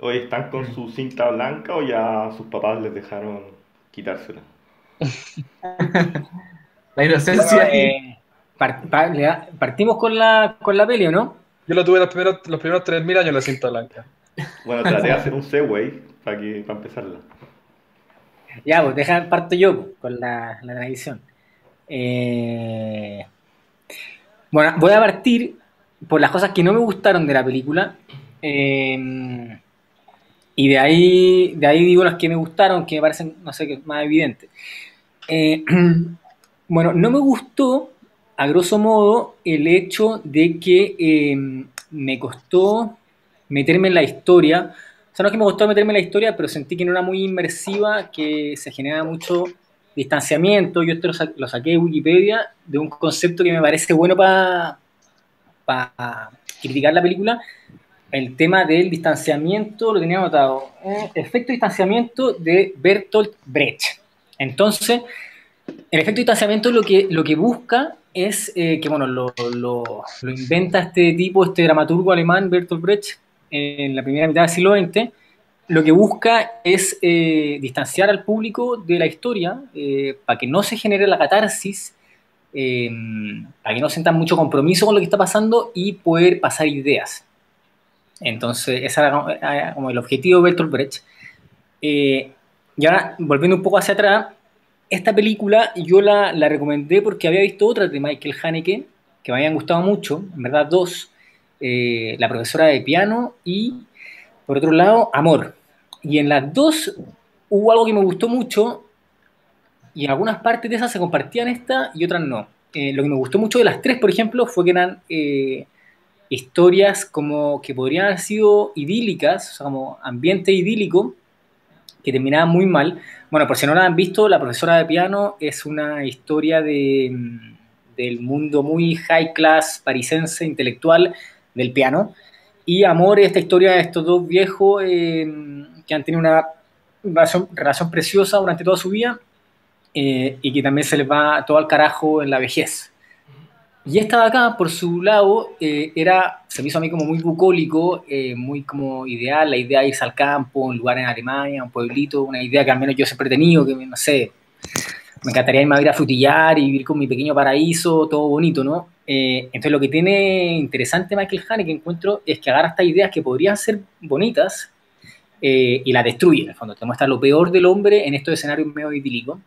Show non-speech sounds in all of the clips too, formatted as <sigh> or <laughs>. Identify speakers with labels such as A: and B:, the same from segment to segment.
A: Hoy están con su cinta blanca o ya sus papás les dejaron quitársela.
B: la inocencia.
C: Eh, partimos con la, con la peli, ¿o no?
B: Yo lo tuve los primeros, los primeros 3.000 años la cinta blanca.
A: Bueno, traté de hacer un segue para, que, para empezarla.
C: Ya, pues deja, parto yo con la, la tradición. Eh, bueno, voy a partir por las cosas que no me gustaron de la película. Eh, y de ahí, de ahí digo las que me gustaron, que me parecen, no sé, más evidentes. Eh, <clears throat> bueno, no me gustó, a grosso modo, el hecho de que me costó meterme en la historia. O sea, no es que me gustó meterme en la historia, pero sentí que no era muy inmersiva, que se generaba mucho distanciamiento. Yo esto lo, saqué de Wikipedia, de un concepto que me parece bueno para criticar la película. El tema del distanciamiento, lo tenía anotado. Eh, efecto distanciamiento de Bertolt Brecht. Entonces, el efecto distanciamiento lo que, lo que busca es eh, que, bueno, lo, lo, inventa este tipo, este dramaturgo alemán, Bertolt Brecht, en la primera mitad del siglo XX, lo que busca es eh, distanciar al público de la historia eh, para que no se genere la catarsis, para que no sientan mucho compromiso con lo que está pasando y poder pasar ideas. Entonces, ese era como el objetivo de Bertolt Brecht. y ahora, volviendo un poco hacia atrás, esta película yo la, la recomendé porque había visto otras de Michael Haneke que me habían gustado mucho, en verdad dos, La profesora de piano y, por otro lado, Amor. Y en las dos hubo algo que me gustó mucho y en algunas partes de esas se compartían esta y otras no. Eh, lo que me gustó mucho de las tres, por ejemplo, fue que eran eh, historias como que podrían haber sido idílicas, o sea, como ambiente idílico, que terminaban muy mal. Bueno, por si no la han visto, La profesora de piano es una historia de, mm, del mundo muy high class parisense, intelectual, del piano. Y Amor, esta historia de estos dos viejos eh, que han tenido una relación, preciosa durante toda su vida eh, y que también se les va todo al carajo en la vejez. Y esta de acá, por su lado, eh, era, se me hizo a mí como muy bucólico, eh, muy como ideal, la idea de irse al campo, un lugar en Alemania, un pueblito, una idea que al menos yo siempre he que no sé, me encantaría irme a ir a frutillar y vivir con mi pequeño paraíso, todo bonito, ¿no? entonces lo que tiene interesante Michael Haneke, que encuentro, es que agarra estas ideas que podrían ser bonitas, eh, y la destruye, en el fondo. Te muestra lo peor del hombre en estos escenarios medio idílicos.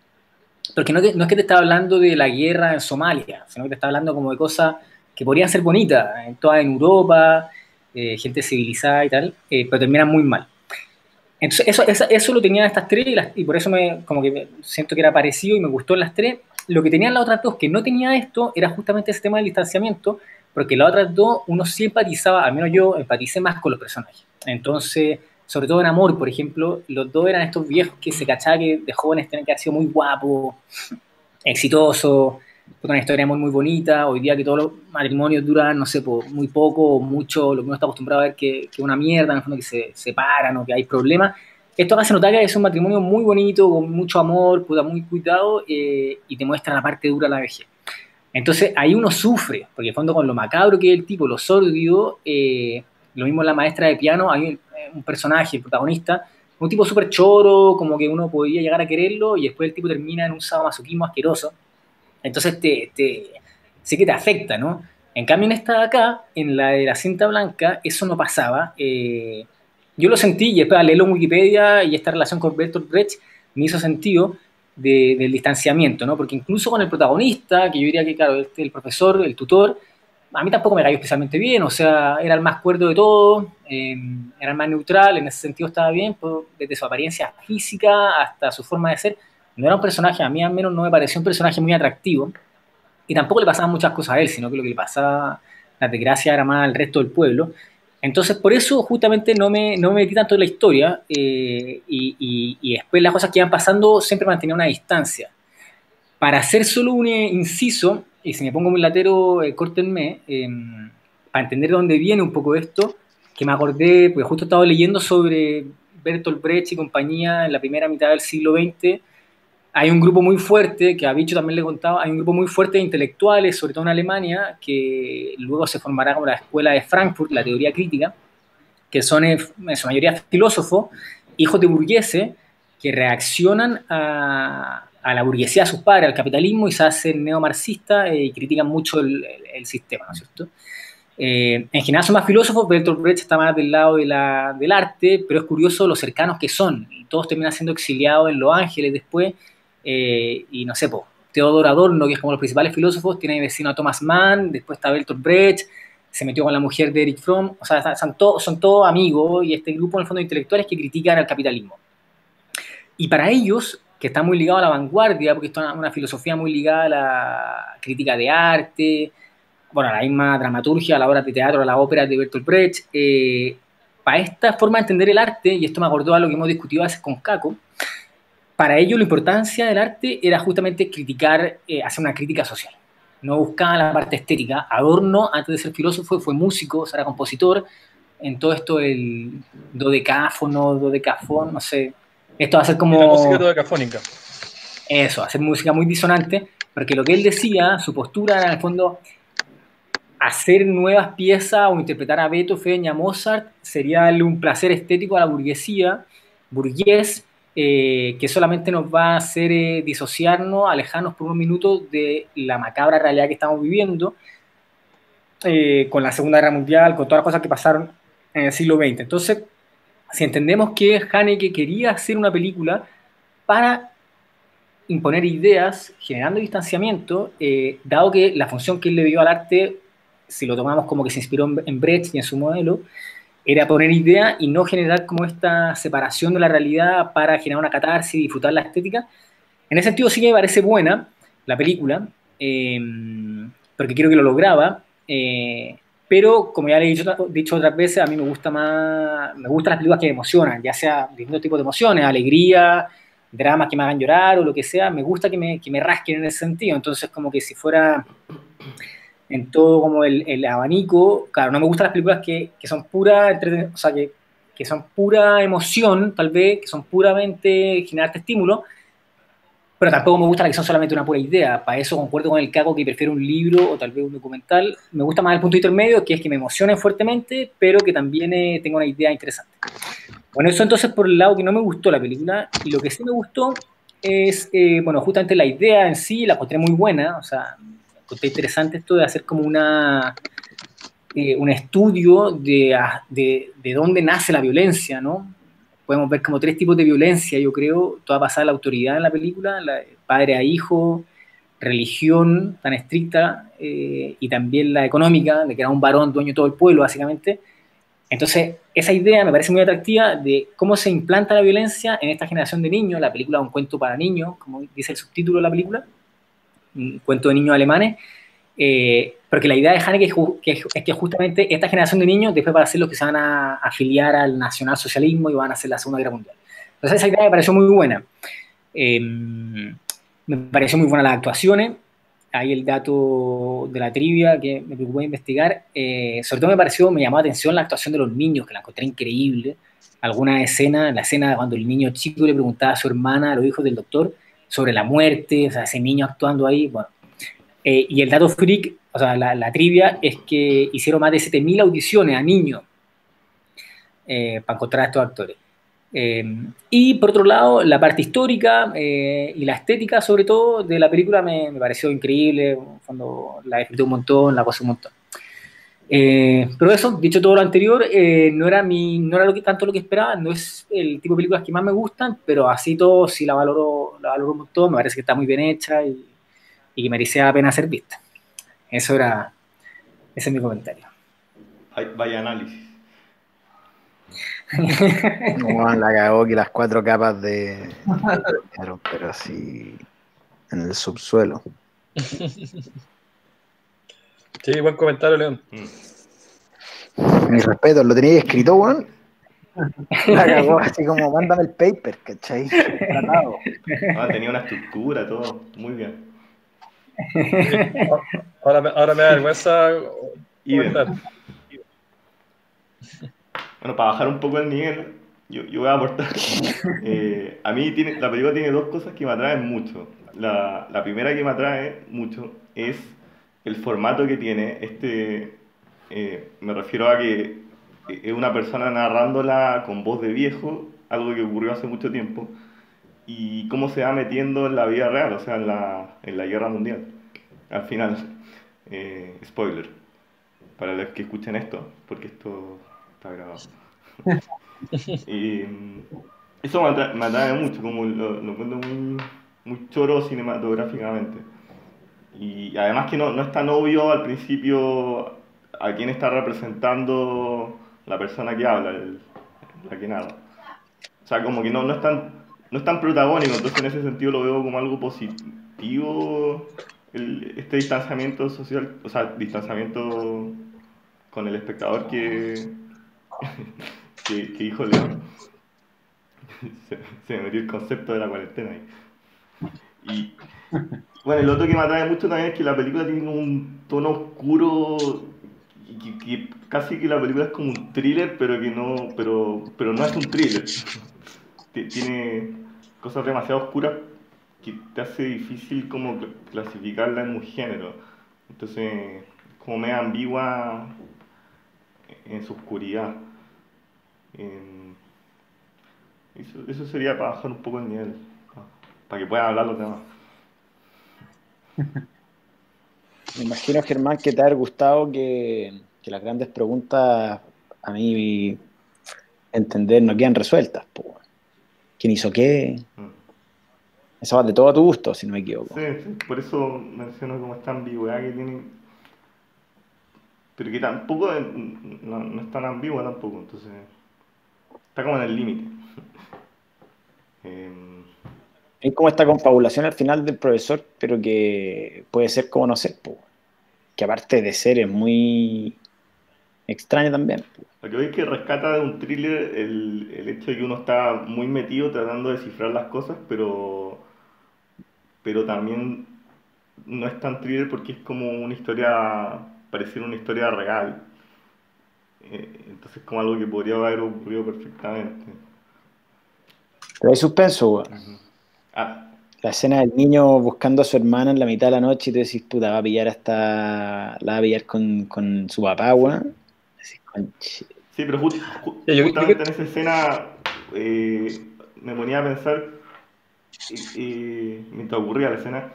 C: Porque no, no, es que te está hablando de la guerra en Somalia, sino que te está hablando como de cosas que podrían ser bonitas, en en Europa, eh, gente civilizada y tal, eh, pero terminan muy mal. Entonces, eso, eso, eso lo tenían estas tres y, por eso me, como que siento que era parecido y me gustó en las tres. Lo que tenían las otras dos que no tenía esto era justamente ese tema del distanciamiento, porque las otras dos uno sí empatizaba, al menos yo empaticé más con los personajes. Entonces, sobre todo en Amor, por ejemplo, los dos eran estos viejos que se cachaba que de jóvenes tenían que haber sido muy guapos, exitosos, una historia muy, muy bonita. Hoy día que todos los matrimonios duran, no sé, muy poco o mucho, lo que uno está acostumbrado a ver que, que una mierda, en el fondo que se separan o que hay problemas. Esto hace notar que es un matrimonio muy bonito, con mucho amor, muy cuidado eh, y te muestra la parte dura de la vejez. Entonces ahí uno sufre, porque en el fondo con lo macabro que es el tipo, lo sordido, eh, lo mismo la maestra de piano, hay un personaje, el protagonista, un tipo súper choro, como que uno podría llegar a quererlo y después el tipo termina en un sadomasoquismo asqueroso. Entonces te, te, sí que te afecta, ¿no? En cambio en esta de acá, en la de la cinta blanca, eso no pasaba. Eh, yo lo sentí y después al leerlo en Wikipedia y esta relación con Bertolt Brecht me hizo sentido del distanciamiento, ¿no? Porque incluso con el protagonista, que yo diría que, claro, este, el profesor, el tutor, a mí tampoco me cayó especialmente bien, o sea, era el más cuerdo de todo, eh, era el más neutral, en ese sentido estaba bien, pues, desde su apariencia física hasta su forma de ser. No era un personaje, a mí al menos no me pareció un personaje muy atractivo, y tampoco le pasaban muchas cosas a él, sino que lo que le pasaba, la desgracia, era más al resto del pueblo. Entonces, por eso justamente no me, no me metí tanto en la historia, eh, y, y después las cosas que iban pasando siempre mantenía una distancia. Para hacer solo un inciso, y si me pongo muy latero, eh, córtenme, em, para entender de dónde viene un poco esto, que me acordé, porque justo estaba leyendo sobre Bertolt Brecht y compañía en la primera mitad del siglo XX. Hay un grupo muy fuerte, que a Bicho también le contaba, hay un grupo muy fuerte de intelectuales, sobre todo en Alemania, que luego se formará como la escuela de Frankfurt, la teoría crítica, que son en su mayoría filósofos, hijos de burgueses, que reaccionan a, a la burguesía, a sus padres, al capitalismo y se hacen neomarxistas eh, y critican mucho el, sistema, ¿no es cierto? Eh, en general son más filósofos, Bertolt Brecht está más del lado de la, del arte, pero es curioso lo cercanos que son, todos terminan siendo exiliados en Los Ángeles después, eh, y no sé, Teodoro Adorno, que es como los principales filósofos, tiene vecino a Thomas Mann, después está Bertolt Brecht, se metió con la mujer de Eric Fromm, o sea, son todos son amigos, y este grupo en el fondo de intelectuales que critican al capitalismo. Y para ellos, que está muy ligado a la vanguardia, porque es una, filosofía muy ligada a la crítica de arte, bueno, a la misma dramaturgia, a la obra de teatro, a la ópera de Bertolt Brecht. Eh, para esta forma de entender el arte, y esto me acordó a lo que hemos discutido veces con Caco, para ellos la importancia del arte era justamente criticar, eh, hacer una crítica social. No buscaban la parte estética. Adorno, antes de ser filósofo, fue músico, o sea, era compositor. En todo esto, el dodecáfono, dodecafón, no sé, esto va a ser como...
B: La música dodecafónica.
C: Eso, hacer música muy disonante, porque lo que él decía, su postura era en el fondo hacer nuevas piezas o interpretar a Beethoven y a Mozart sería darle un placer estético a la burguesía, burgués, eh, que solamente nos va a hacer eh, disociarnos, alejarnos por unos minutos de la macabra realidad que estamos viviendo, eh, con la Segunda Guerra Mundial, con todas las cosas que pasaron en el siglo XX. Entonces, si entendemos que Haneke quería hacer una película para imponer ideas, generando distanciamiento, eh, dado que la función que él le dio al arte, si lo tomamos como que se inspiró en Brecht y en su modelo, era poner ideas y no generar como esta separación de la realidad para generar una catarsis y disfrutar la estética. En ese sentido sí que me parece buena la película, eh, porque creo que lo lograba. Eh, pero como ya le he dicho, otras veces, a mí me gusta más, me gustan las películas que me emocionan, ya sea distintos tipos de emociones, alegría, dramas que me hagan llorar o lo que sea, me gusta que me, que me rasquen en ese sentido, entonces como que si fuera en todo como el, el abanico, claro, no me gustan las películas que, que son pura, o sea, que, que son pura emoción, tal vez, que son puramente generarte estímulo, pero tampoco me gusta la que son solamente una pura idea. Para eso concuerdo con el cago que prefiero un libro o tal vez un documental. Me gusta más el punto intermedio, que es que me emocione fuertemente, pero que también eh, tenga una idea interesante. Bueno, eso entonces por el lado que no me gustó la película. Y lo que sí me gustó es, eh, bueno, justamente la idea en sí, la encontré muy buena. O sea, encontré interesante esto de hacer como una, eh, un estudio de, de, de dónde nace la violencia, ¿no? Podemos ver como tres tipos de violencia, yo creo, toda pasada la autoridad en la película, la, padre a hijo, religión tan estricta eh, y también la económica, de que era un varón dueño de todo el pueblo, básicamente. Entonces, esa idea me parece muy atractiva de cómo se implanta la violencia en esta generación de niños. La película es un cuento para niños, como dice el subtítulo de la película, un cuento de niños alemanes. Eh, porque la idea de Haneke es, que justamente esta generación de niños después van a ser los que se van a afiliar al nacionalsocialismo y van a hacer la Segunda Guerra Mundial. Entonces esa idea me pareció muy buena. Em, me pareció muy buena las actuaciones. Ahí el dato de la trivia que me preocupó investigar. Eh, sobre todo me pareció, me llamó la atención la actuación de los niños, que la encontré increíble. Alguna escena, la escena cuando el niño chico le preguntaba a su hermana, a los hijos del doctor, sobre la muerte, o sea, ese niño actuando ahí, bueno. Eh, y el dato freak o sea, la, trivia es que hicieron más de 7.000 audiciones a niños eh, para encontrar a estos actores. Eh, y por otro lado, la parte histórica eh, y la estética, sobre todo, de la película me, pareció increíble. Cuando la disfruté un montón, la pasé un montón. pero eso, dicho todo lo anterior, no era, mi, no era lo que, tanto lo que esperaba, no es el tipo de películas que más me gustan, pero así todo sí la valoro, la valoro un montón, me parece que está muy bien hecha y, y que merecía la pena ser vista. Eso era, ese es mi comentario.
A: Vaya análisis.
D: No, la cagó que las cuatro capas de. Pero así. En el subsuelo.
B: Sí, buen comentario, León.
D: Mi respeto, lo tenía escrito, weón. <laughs> La cagó así como, mándame el paper, ¿cachai? <laughs>
A: Ah, tenía una estructura, todo. Muy bien. <laughs>
B: Ahora, me, ahora me da vergüenza.
A: Bueno, para bajar un poco el nivel, yo, yo voy a aportar. <laughs> Eh, a mí tiene, la película tiene dos cosas que me atraen mucho. La, la, primera que me atrae mucho es el formato que tiene. Este, eh, me refiero a que es una persona narrándola con voz de viejo, algo que ocurrió hace mucho tiempo, y cómo se va metiendo en la vida real, o sea, en la, en la guerra mundial. Al final, eh, spoiler, para los que escuchen esto, porque esto está grabado. <laughs> y mm, eso me atrae, me atrae mucho, como lo, lo encuentro muy, muy choro cinematográficamente. Y además que no, no es tan obvio al principio a quién está representando la persona que habla, el- la que narra. O sea, como que no, no, es tan, no es tan protagónico, entonces en ese sentido lo veo como algo positivo, este distanciamiento social, o sea, distanciamiento con el espectador que, que, que dijo León. Se, me metió el concepto de la cuarentena ahí. Y bueno, el otro que me atrae mucho también es que la película tiene un tono oscuro que, que casi que la película es como un thriller, pero que no, pero, pero no es un thriller. Ti- Tiene cosas demasiado oscuras que te hace difícil como cl- clasificarla en un género. Entonces, como media ambigua en su oscuridad. Eso, eso sería para bajar un poco el nivel, pa- para que puedan hablar los demás. <laughs>
D: Me imagino, Germán, que te ha gustado que, que las grandes preguntas, a mí entender, no quedan resueltas. ¿Quién hizo qué?
A: Mm.
D: Eso va de todo a tu gusto, si no me equivoco.
A: Sí, sí, por eso menciono como esta ambigüedad que tiene, pero que tampoco es- no, no es tan ambigua tampoco, entonces está como en el límite. <laughs> Em,
D: Es como esta confabulación al final del profesor, pero que puede ser como no ser, po. que aparte de ser es muy extraña también. po.
A: Lo que veo es que rescata de un thriller el, el hecho de que uno está muy metido tratando de descifrar las cosas, pero, pero también no es tan thriller porque es como una historia, pareciera una historia real. Eh, Entonces como algo que podría haber ocurrido perfectamente.
D: Pero hay suspenso, weón.
A: Ah,
D: La escena del niño buscando a su hermana en la mitad de la noche y tú decís, puta, va a pillar hasta. La va a pillar con, con su papá, weón.
A: Sí, pero ju- ju-
B: Ya, yo-
A: justamente en esa escena eh, me ponía a pensar, y- y mientras ocurría la escena,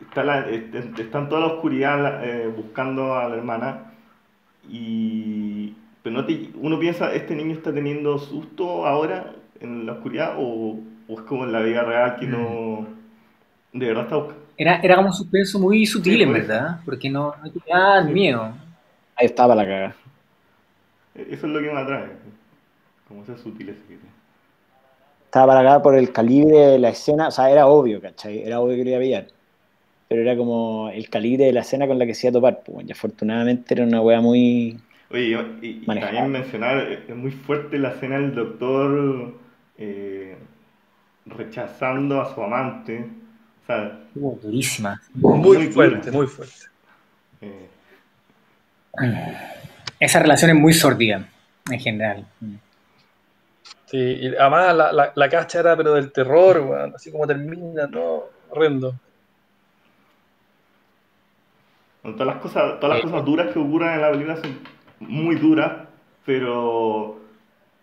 A: está la- est- est- está en toda la oscuridad eh, buscando a la hermana y pero no te- uno piensa, ¿este niño está teniendo susto ahora en la oscuridad o, o es como en la vida real que no de verdad está buscando?
C: Era, era como un suspenso muy sutil,
A: Sí,
C: en verdad, porque no, no te da miedo.
D: Ahí estaba la cagada.
A: Eso es lo que me atrae, como esa sutileza que tiene.
D: Estaba para acá por el calibre de la escena, o sea, era obvio, ¿cachai? Era obvio que lo iba a pillar. Pero era como el calibre de la escena con la que se iba a topar, pues, y afortunadamente era una wea muy.
A: Oye, y, y también mencionar, eh, es muy fuerte la escena del doctor eh, rechazando a su amante. O sea,
C: Uh, durísima.
B: Muy,
A: Muy
B: fuerte,
A: dura.
B: muy fuerte.
A: eh,
C: Esa relación es muy sordida, en general.
B: Sí, y además la, la, la cacha era pero del terror, así como termina, no, horrendo.
A: bueno, todas las cosas, todas las cosas duras que ocurren en la película son muy duras, pero,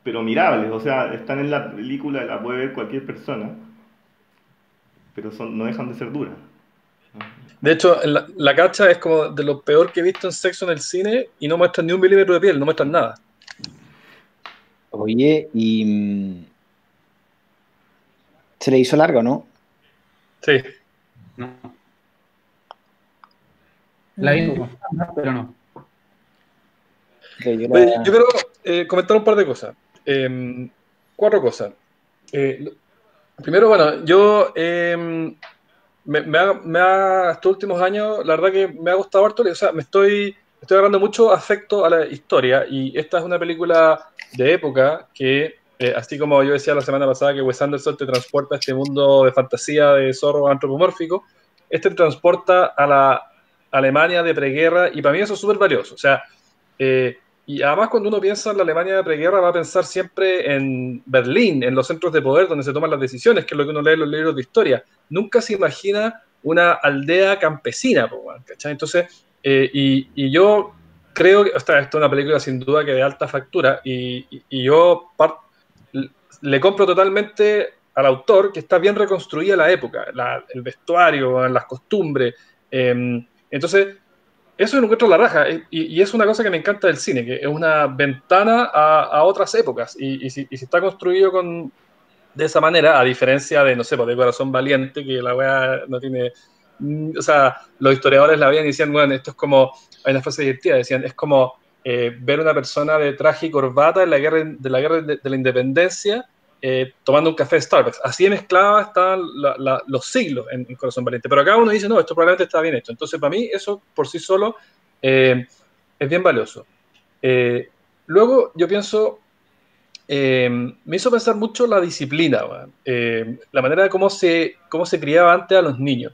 A: pero mirables. O sea, están en la película, la puede ver cualquier persona, pero son, no dejan de ser duras.
B: De hecho, la, la cacha es como de lo peor que he visto en sexo en el cine y no muestran ni un milímetro de piel, no muestran nada.
D: Oye, y. mm, ¿Se le hizo largo, no?
B: Sí.
E: No. La vi, pero no.
D: Yo
B: Oye,
D: la-
B: yo quiero eh, comentar un par de cosas. Eh, cuatro cosas. Eh, primero, bueno, yo eh, me, ha, me estos últimos años, la verdad que me ha gustado harto, o sea, me estoy, estoy agarrando mucho afecto a la historia y esta es una película de época que, eh, así como yo decía la semana pasada que Wes Anderson te transporta a este mundo de fantasía de zorro antropomórfico, este te transporta a la Alemania de preguerra y para mí eso es súper valioso. O sea, eh, y además cuando uno piensa en la Alemania de preguerra va a pensar siempre en Berlín, en los centros de poder donde se toman las decisiones, que es lo que uno lee en los libros de historia. Nunca se imagina una aldea campesina, ¿cachai? Entonces, eh, y, y yo creo que, o sea, esto es una película sin duda que de alta factura y, y- y yo le compro totalmente al autor que está bien reconstruida la época, la- el vestuario, las costumbres. eh, entonces, eso lo encuentro la raja y, y es una cosa que me encanta del cine, que es una ventana a, a otras épocas y, y si, y si está construido con, de esa manera, a diferencia de, no sé, pues, de Corazón Valiente, que la weá no tiene... mm, O sea, los historiadores la veían y decían, bueno, esto es como, hay una frase divertida, decían, es como eh, ver una persona de traje y corbata en la guerra de la, guerra de, de la independencia eh, tomando un café de Starbucks. Así de mezclada están la- la- los siglos en, en Corazón Valiente. Pero acá uno dice, no, esto probablemente está bien hecho. Entonces, para mí, eso por sí solo eh, es bien valioso. Eh, luego, yo pienso, eh, me hizo pensar mucho la disciplina. Eh, la manera de cómo se, cómo se criaba antes a los niños.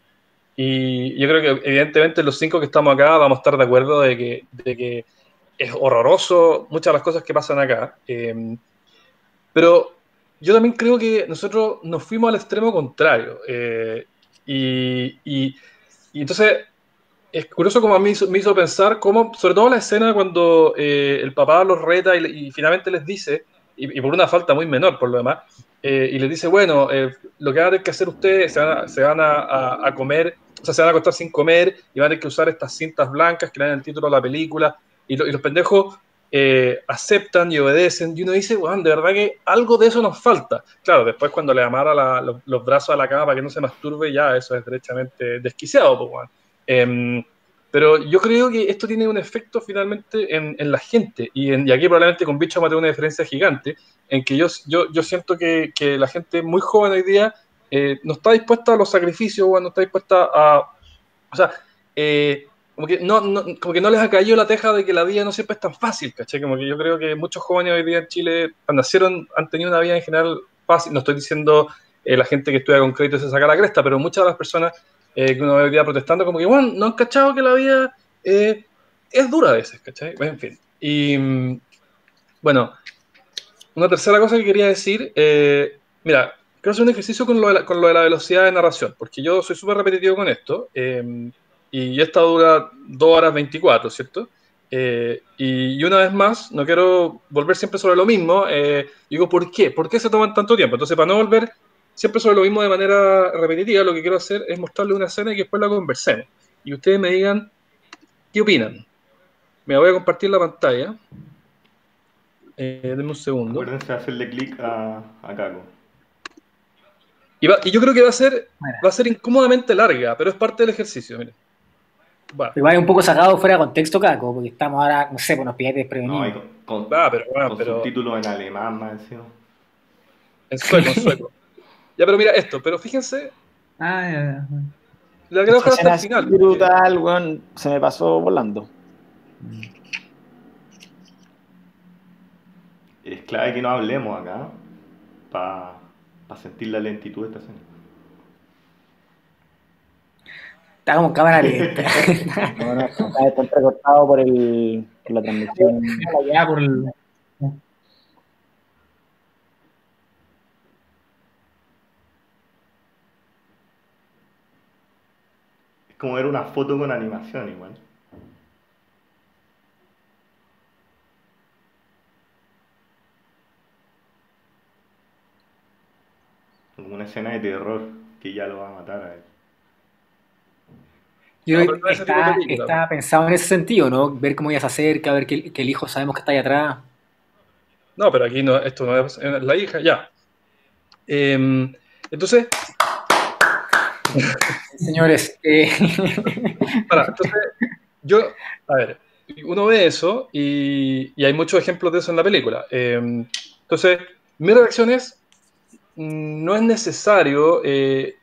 B: Y yo creo que evidentemente los cinco que estamos acá vamos a estar de acuerdo de que, de que es horroroso muchas de las cosas que pasan acá. Eh, pero yo también creo que nosotros nos fuimos al extremo contrario. eh, y, y- entonces es curioso como a mí me hizo pensar cómo, sobre todo la escena cuando eh, el papá los reta y, y finalmente les dice, y, por una falta muy menor por lo demás, eh, y les dice, bueno, eh, lo que van a tener que hacer ustedes, se van, a, se van a, comer, o sea, se van a acostar sin comer y van a tener que usar estas cintas blancas que le dan el título a la película, y los pendejos eh, aceptan y obedecen, y uno dice, bueno, de verdad que algo de eso nos falta. Claro, después cuando le amarra la- los, los brazos a la cama para que no se masturbe, ya eso es derechamente desquiciado, pues, weón. Em, pero yo creo que esto tiene un efecto finalmente en, en la gente, y, en- y aquí probablemente con Bicho mate una diferencia gigante, en que yo, yo, yo siento que, que la gente muy joven hoy día eh, no está dispuesta a los sacrificios, weón, no está dispuesta a... O sea, eh, como que no, no- como que no les ha caído la teja de que la vida no siempre es tan fácil, ¿cachai? Como que yo creo que muchos jóvenes hoy día en Chile nacieron, han tenido una vida en general fácil, no estoy diciendo eh, la gente que estudia con crédito se saca la cresta, pero muchas de las personas eh, que uno ve hoy día protestando, como que, bueno, no han cachado que la vida eh, es dura a veces, ¿cachai? En fin. Y mm, bueno, una tercera cosa que quería decir, eh, mira, quiero hacer un ejercicio con lo, de la, con lo de la velocidad de narración, porque yo soy súper repetitivo con esto, eh, y esta dura 2 horas 24, ¿cierto? Eh, y, y una vez más, no quiero volver siempre sobre lo mismo, eh, digo, ¿por qué? ¿Por qué se toman tanto tiempo? Entonces, para no volver siempre sobre lo mismo de manera repetitiva, lo que quiero hacer es mostrarles una escena y que después la conversemos. Y ustedes me digan, ¿qué opinan? Me voy a compartir la pantalla. Eh, denme un segundo.
A: Acuérdense de hacerle clic a, a Caco.
B: Y, va- y yo creo que va a ser va a ser incómodamente larga, pero es parte del ejercicio. Miren. Va,
C: Igual es un poco sacado fuera de contexto, Caco, porque estamos ahora, no sé, pues nos pilláis desprevenidos.
A: No, y con, con,
B: va, pero bueno,
A: con
B: pero
A: subtítulos en alemán más encima.
B: en sueco, en sueco. <laughs> Ya, pero mira esto, pero fíjense,
E: Ah, ya, ya.
B: la quiero dejar hasta el final. porque-
D: brutal, weón. Se me pasó volando.
A: Es clave que no hablemos acá para sentir la lentitud de esta escena.
C: Está como <laughs> en cámara lenta.
D: No, no, está, está entrecortado por, el, por la transmisión.
E: Ya, por el-
A: Es como ver una foto con animación igual. Como una escena de terror que ya lo va a matar a él.
C: Yo creo que está, pensado en ese sentido, ¿no? Ver cómo ella se acerca, ver que, el- que el hijo sabemos que está ahí atrás.
B: No, pero aquí no, esto no es la hija, ya. Em, entonces, <laughs>
C: Señores, eh, <laughs>
B: para, entonces, yo, a ver, uno ve eso y, y hay muchos ejemplos de eso en la película. Em, entonces, mi reacción es, mm, no es necesario, eh,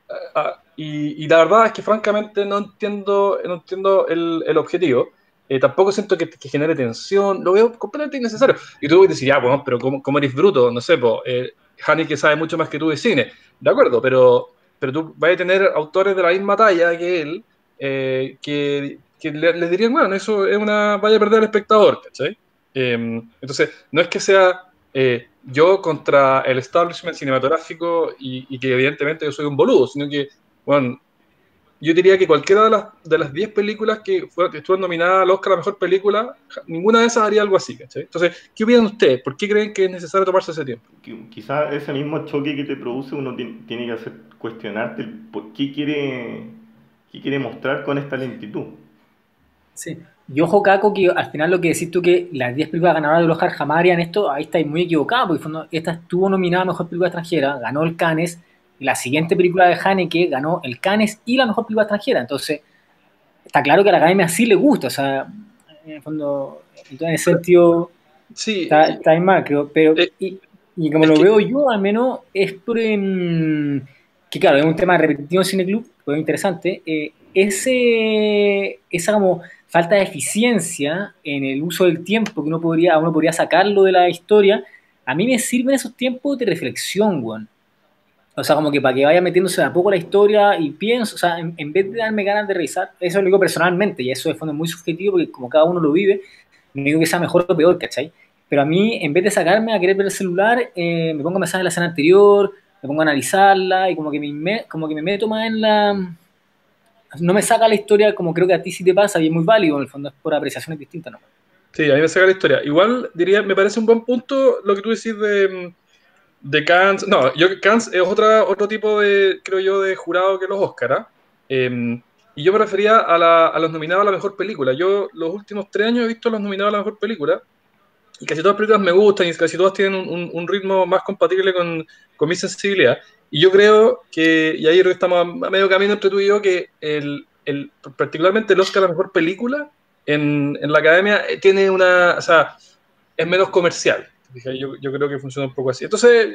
B: y, y la verdad es que francamente no entiendo, no entiendo el, el objetivo. Eh, tampoco siento que, que genere tensión, lo veo completamente innecesario. Y tú decís, ya, bueno, pero ¿cómo, cómo eres bruto? No sé, pues, eh, que sabe mucho más que tú de cine. De acuerdo, pero, pero tú vas a tener autores de la misma talla que él eh, que, que le, les dirían, bueno, eso es una vaya a perder al espectador, ¿cachai? Eh, entonces, no es que sea eh, yo contra el establishment cinematográfico y, y que evidentemente yo soy un boludo, sino que, bueno, yo diría que cualquiera de las, de las 10 películas que, fue, que estuvo nominada al Oscar a la mejor película, ninguna de esas haría algo así, ¿cachai? Entonces, ¿qué opinan ustedes? ¿Por qué creen que es necesario tomarse ese tiempo?
A: Quizás ese mismo choque que te produce uno tiene, tiene que hacer cuestionarte el por qué quiere, qué quiere mostrar con esta lentitud.
C: Sí. Y ojo, Caco, que al final lo que decís tú que las 10 películas ganadoras del Oscar jamás harían esto, ahí estáis muy equivocados, porque fondo, esta estuvo nominada a Mejor Película Extranjera, ganó el Cannes, la siguiente película de Haneke ganó el Cannes y la Mejor Película Extranjera. Entonces, está claro que a la Academia sí le gusta, o sea, en el fondo, entonces, en ese sentido,
B: Sí,
C: está, está ahí mal, creo, pero
B: Eh,
C: y, y como lo
B: que-
C: veo yo, al menos, es por em, que claro, es un tema repetitivo en Cineclub, pues interesante, eh, ese, esa como falta de eficiencia en el uso del tiempo que uno podría, uno podría sacarlo de la historia, a mí me sirven esos tiempos de reflexión, weón. O sea, como que para que vaya metiéndose a poco la historia y pienso, o sea, en, en vez de darme ganas de revisar, eso lo digo personalmente, y eso de fondo es muy subjetivo porque como cada uno lo vive, no digo que sea mejor o peor, ¿cachai? Pero a mí, en vez de sacarme a querer ver el celular, eh, me pongo a pensar en la escena anterior, me pongo a analizarla y como que me- como que me meto más en la... No me saca la historia como creo que a ti sí te pasa y es muy válido, en el fondo es por apreciaciones distintas, ¿no?
B: Sí, a mí me saca la historia. Igual diría, me parece un buen punto lo que tú decís de, de Cannes. No, yo Cannes es otra, otro tipo de, creo yo, de jurado que los Oscar. ¿ah? Eh, y yo me refería a, la- a los nominados a la mejor película. Yo los últimos tres años he visto los nominados a la mejor película y casi todas las películas me gustan y casi todas tienen un, un- un ritmo más compatible con, con mi sensibilidad. Y yo creo que, y ahí creo que estamos a medio camino entre tú y yo, que el, el, particularmente el Oscar a la mejor película en, en la academia eh, tiene una, o sea, es menos comercial. Yo, yo creo que funciona un poco así. Entonces.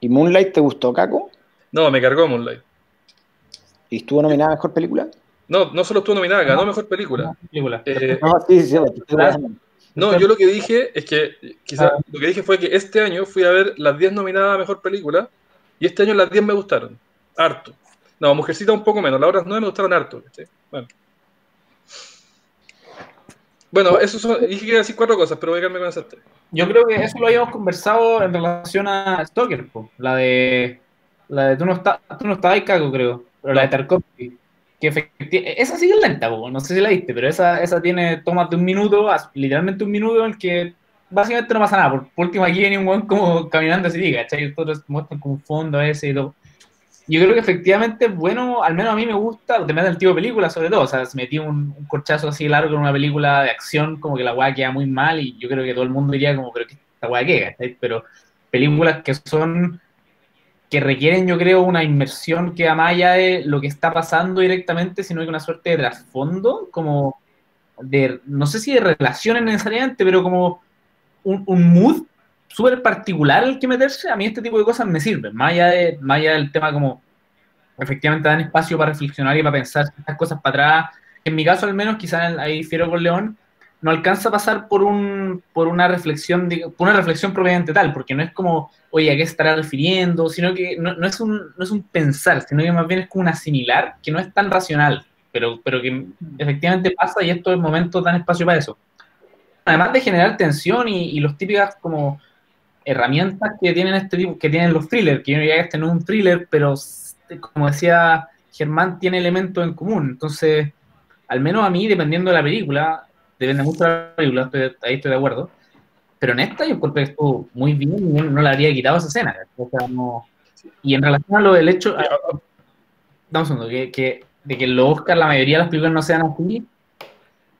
D: ¿Y Moonlight te gustó, Caco?
B: no, me cargó Moonlight.
D: ¿Y estuvo nominada a Mejor Película?
B: No, no solo estuvo nominada, ganó mejor película.
E: Película.
B: Eh,
D: No, sí, sí,
B: no, yo lo que dije es que, quizás lo que dije fue que este año fui a ver las 10 nominadas a mejor película y este año las 10 me gustaron. Harto. No, Mujercita un poco menos, las otras 9 me gustaron harto. Bueno. Bueno, eso son, dije que iba a decir cuatro cosas, pero voy a quedarme con esas tres.
E: Yo creo que eso lo habíamos conversado en relación a Stoker, po. la de la de tú no estás tú no estabas ahí, Caco, creo, pero la de Tarkovsky. Que efecti- esa sigue lenta, po. no sé si la viste, pero esa, esa tiene tomas de un minuto, literalmente un minuto en el que básicamente no pasa nada. Por, por último, aquí viene un buen como caminando así, ¿cachai? Todos muestran como fondo a ese y todo. Yo creo que efectivamente bueno, al menos a mí me gusta, depende del tipo de película, sobre todo. O sea, si metí un, un corchazo así largo en una película de acción, como que la weá queda muy mal y yo creo que todo el mundo diría como, pero ¿qué esta weá qué? ¿cachai? Pero películas que son, que requieren, yo creo, una inmersión que más allá de lo que está pasando directamente, sino que una suerte de trasfondo, como de, no sé si de relaciones necesariamente, pero como un, un mood súper particular al que meterse, a mí este tipo de cosas me sirven, más allá, de, más allá del tema como efectivamente dan espacio para reflexionar y para pensar estas cosas para atrás. En mi caso al menos, quizás ahí difiero con León, no alcanza a pasar por, un, por una reflexión, por una reflexión propiamente tal, porque no es como, oye, ¿a qué estará refiriendo? Sino que no, es un, no es un pensar, sino que más bien es como un asimilar que no es tan racional, pero, pero que efectivamente pasa y estos momentos dan espacio para eso. Además de generar tensión y, los típicas como herramientas que tienen este tipo, que tienen los thrillers, que yo diría que este no es un thriller, pero como decía Germán, tiene elementos en común. Entonces, al menos a mí, dependiendo de la película, depende mucho de la película, ahí estoy de acuerdo. Pero en esta yo encontré que estuvo muy bien y no, le habría quitado esa escena. O sea, no- Y en relación a lo del hecho, a- un segundo, que, que- de que los Oscar la mayoría de las películas no sean así,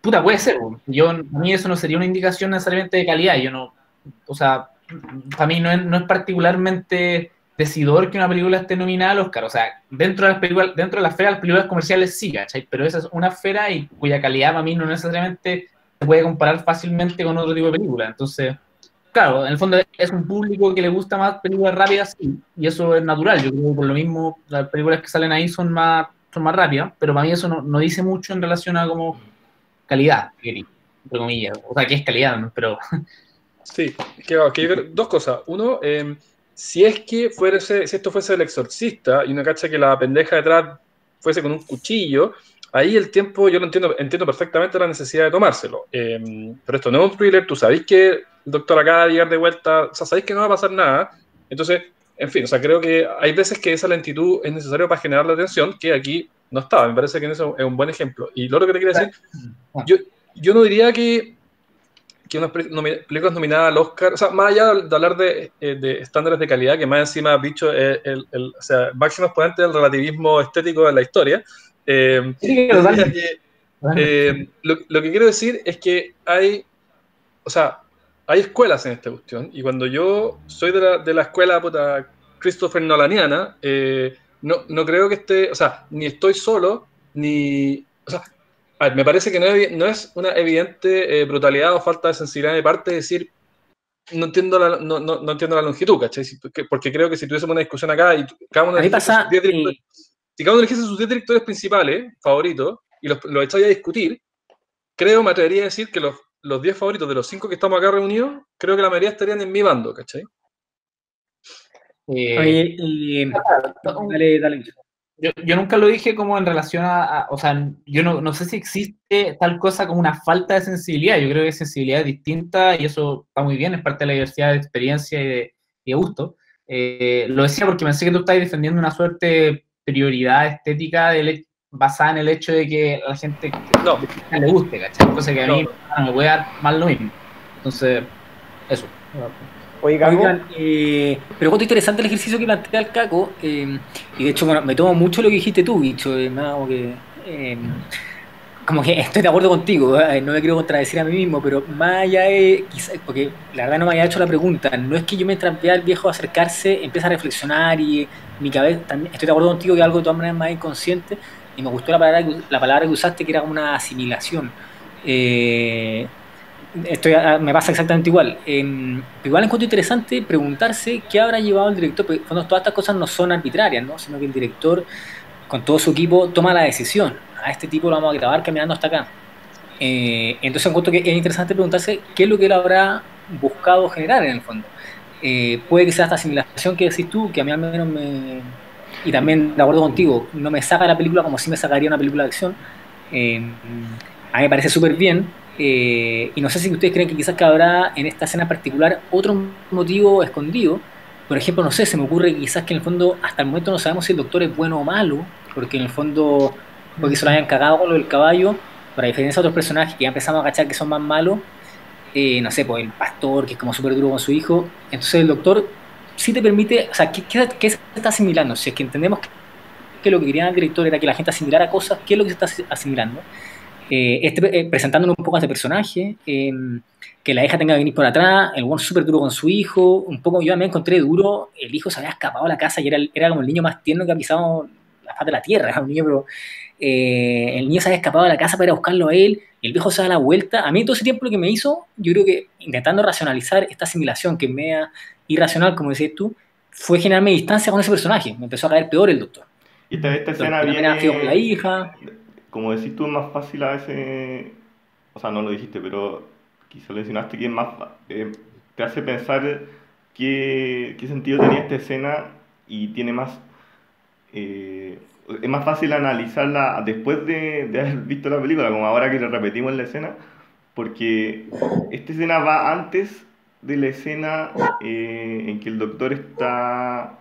E: puta, puede ser. Yo, a mí eso no sería una indicación necesariamente de calidad. Yo no, o sea, para mí no es, no es particularmente decidor que una película esté nominada al Oscar. O sea, dentro de las películas, dentro de la esfera de las películas comerciales sí, ¿cachai? Pero esa es una esfera y cuya calidad para mí no necesariamente se puede comparar fácilmente con otro tipo de película. Entonces, claro, en el fondo es un público que le gusta más películas rápidas, sí, y eso es natural. Yo creo que por lo mismo las películas que salen ahí son más, son más rápidas, pero para mí eso no, no dice mucho en relación a como calidad, entre comillas. O sea, que es calidad, ¿no? pero
B: Sí, que, creo- dos cosas. Uno, eh, si es que fuese, si esto fuese el exorcista y una cacha que la pendeja detrás fuese con un cuchillo, ahí el tiempo, yo lo entiendo, entiendo perfectamente la necesidad de tomárselo. Eh, pero esto no es un thriller, tú sabéis que el doctor acaba de llegar de vuelta, o sea, sabéis que no va a pasar nada. Entonces, En fin, o sea, creo que hay veces que esa lentitud es necesaria para generar la atención, que aquí no estaba. Me parece que eso es un buen ejemplo. Y lo otro que te quiero decir, yo, yo no diría que, que unas películas nominadas al Oscar, o sea, más allá de hablar de, eh, de estándares de calidad, que más encima, dicho, es el, el, o sea, máximo exponente del relativismo estético de la historia, eh,
E: Sí,
B: que, eh, lo, lo que quiero decir es que hay, o sea, hay escuelas en esta cuestión, y cuando yo soy de la, de la escuela puta, Christopher Nolaniana, eh, no, no creo que esté, o sea, ni estoy solo, ni, o sea, a ver, me parece que no es, no es una evidente eh, brutalidad o falta de sensibilidad de mi parte decir, no entiendo la, no, no, no entiendo la longitud, ¿cachai? Si- porque, creo que si tuviésemos una discusión acá y cada uno
C: pasa,
B: sus 10 directores- si cada uno eligiese sus 10 directores principales, favoritos, y los, los echáis a discutir, creo, me atrevería a decir que los, los 10 favoritos de los 5 que estamos acá reunidos, creo que la mayoría estarían en mi bando, ¿cachai?
E: Eh,
C: Oye, y- dale, dale.
E: Yo, yo nunca lo dije como en relación a, a- o sea, yo no, no sé si existe tal cosa como una falta de sensibilidad, yo creo que sensibilidad es distinta y eso está muy bien, es parte de la diversidad de experiencia y de, y de gusto. Eh, lo decía porque pensé que tú estás defendiendo una suerte de prioridad estética del basada en el hecho de que a la gente
B: No,
E: le guste, ¿cachai? Cosa que a mí
B: No.
E: no me puede dar mal lo mismo. Entonces, eso.
D: Caco,
C: Oigan, eh, pero cuánto interesante el ejercicio que plantea el Caco, eh, y de hecho, bueno, me tomo mucho lo que dijiste tú, bicho, eh, me hago que, eh, como que estoy de acuerdo contigo, no me quiero contradecir a mí mismo, pero más allá de, quizá- porque la verdad no me había hecho la pregunta, no es que yo mientras vea al viejo acercarse, empiece a reflexionar y mi cabeza, también, estoy de acuerdo contigo que algo de todas maneras más inconsciente, y me gustó la palabra, la palabra que usaste, que era como una asimilación. Eh, Estoy, a- me pasa exactamente igual. Em, igual encuentro interesante preguntarse qué habrá llevado el director, porque cuando todas estas cosas no son arbitrarias, ¿no? sino que el director con todo su equipo toma la decisión. A este tipo lo vamos a grabar caminando hasta acá. Eh, entonces encuentro que es interesante preguntarse qué es lo que él habrá buscado generar en el fondo. Eh, puede que sea esta asimilación que decís tú, que a mí al menos me... Y también, de acuerdo contigo, no me saca la película como si me sacaría una película de acción. Eh, a mí me parece súper bien. Eh, y no sé si ustedes creen que quizás que habrá en esta escena particular otro motivo escondido. Por ejemplo, no sé, se me ocurre quizás que en el fondo hasta el momento no sabemos si el doctor es bueno o malo, porque en el fondo, porque se lo hayan cagado con lo del caballo, pero a diferencia de otros personajes que ya empezamos a cachar que son más malos, eh, no sé, pues el pastor que es como súper duro con su hijo, entonces el doctor sí te permite, o sea, ¿qué, qué, qué se está asimilando? Si es que entendemos que, que lo que quería el director era que la gente asimilara cosas, ¿qué es lo que se está asimilando? Eh, este, eh, presentándonos un poco a este personaje, eh, que la hija tenga que venir por atrás, el buen súper duro con su hijo, un poco yo me encontré duro, el hijo se había escapado a la casa y era, era como el niño más tierno que ha pisado la faz de la tierra, <laughs> un niño, pero eh, el niño se había escapado de la casa para ir a buscarlo a él, y el viejo se da la vuelta, a mí todo ese tiempo lo que me hizo, yo creo que intentando racionalizar esta asimilación que es media irracional, como decías tú, fue generarme distancia con ese personaje, me empezó a caer peor el doctor.
A: Y esta, esta escena
C: la hija,
A: como decís tú, es más fácil a veces, o sea, no lo dijiste, pero quizás lo mencionaste que es más, eh, te hace pensar qué, qué sentido tenía esta escena y tiene más, eh, es más fácil analizarla después de, de haber visto la película, como ahora que le repetimos la escena, porque esta escena va antes de la escena eh, en que el doctor está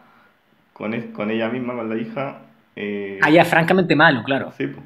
A: con, con ella misma, con la hija. eh,
C: allá francamente malo, claro.
A: Sí, po.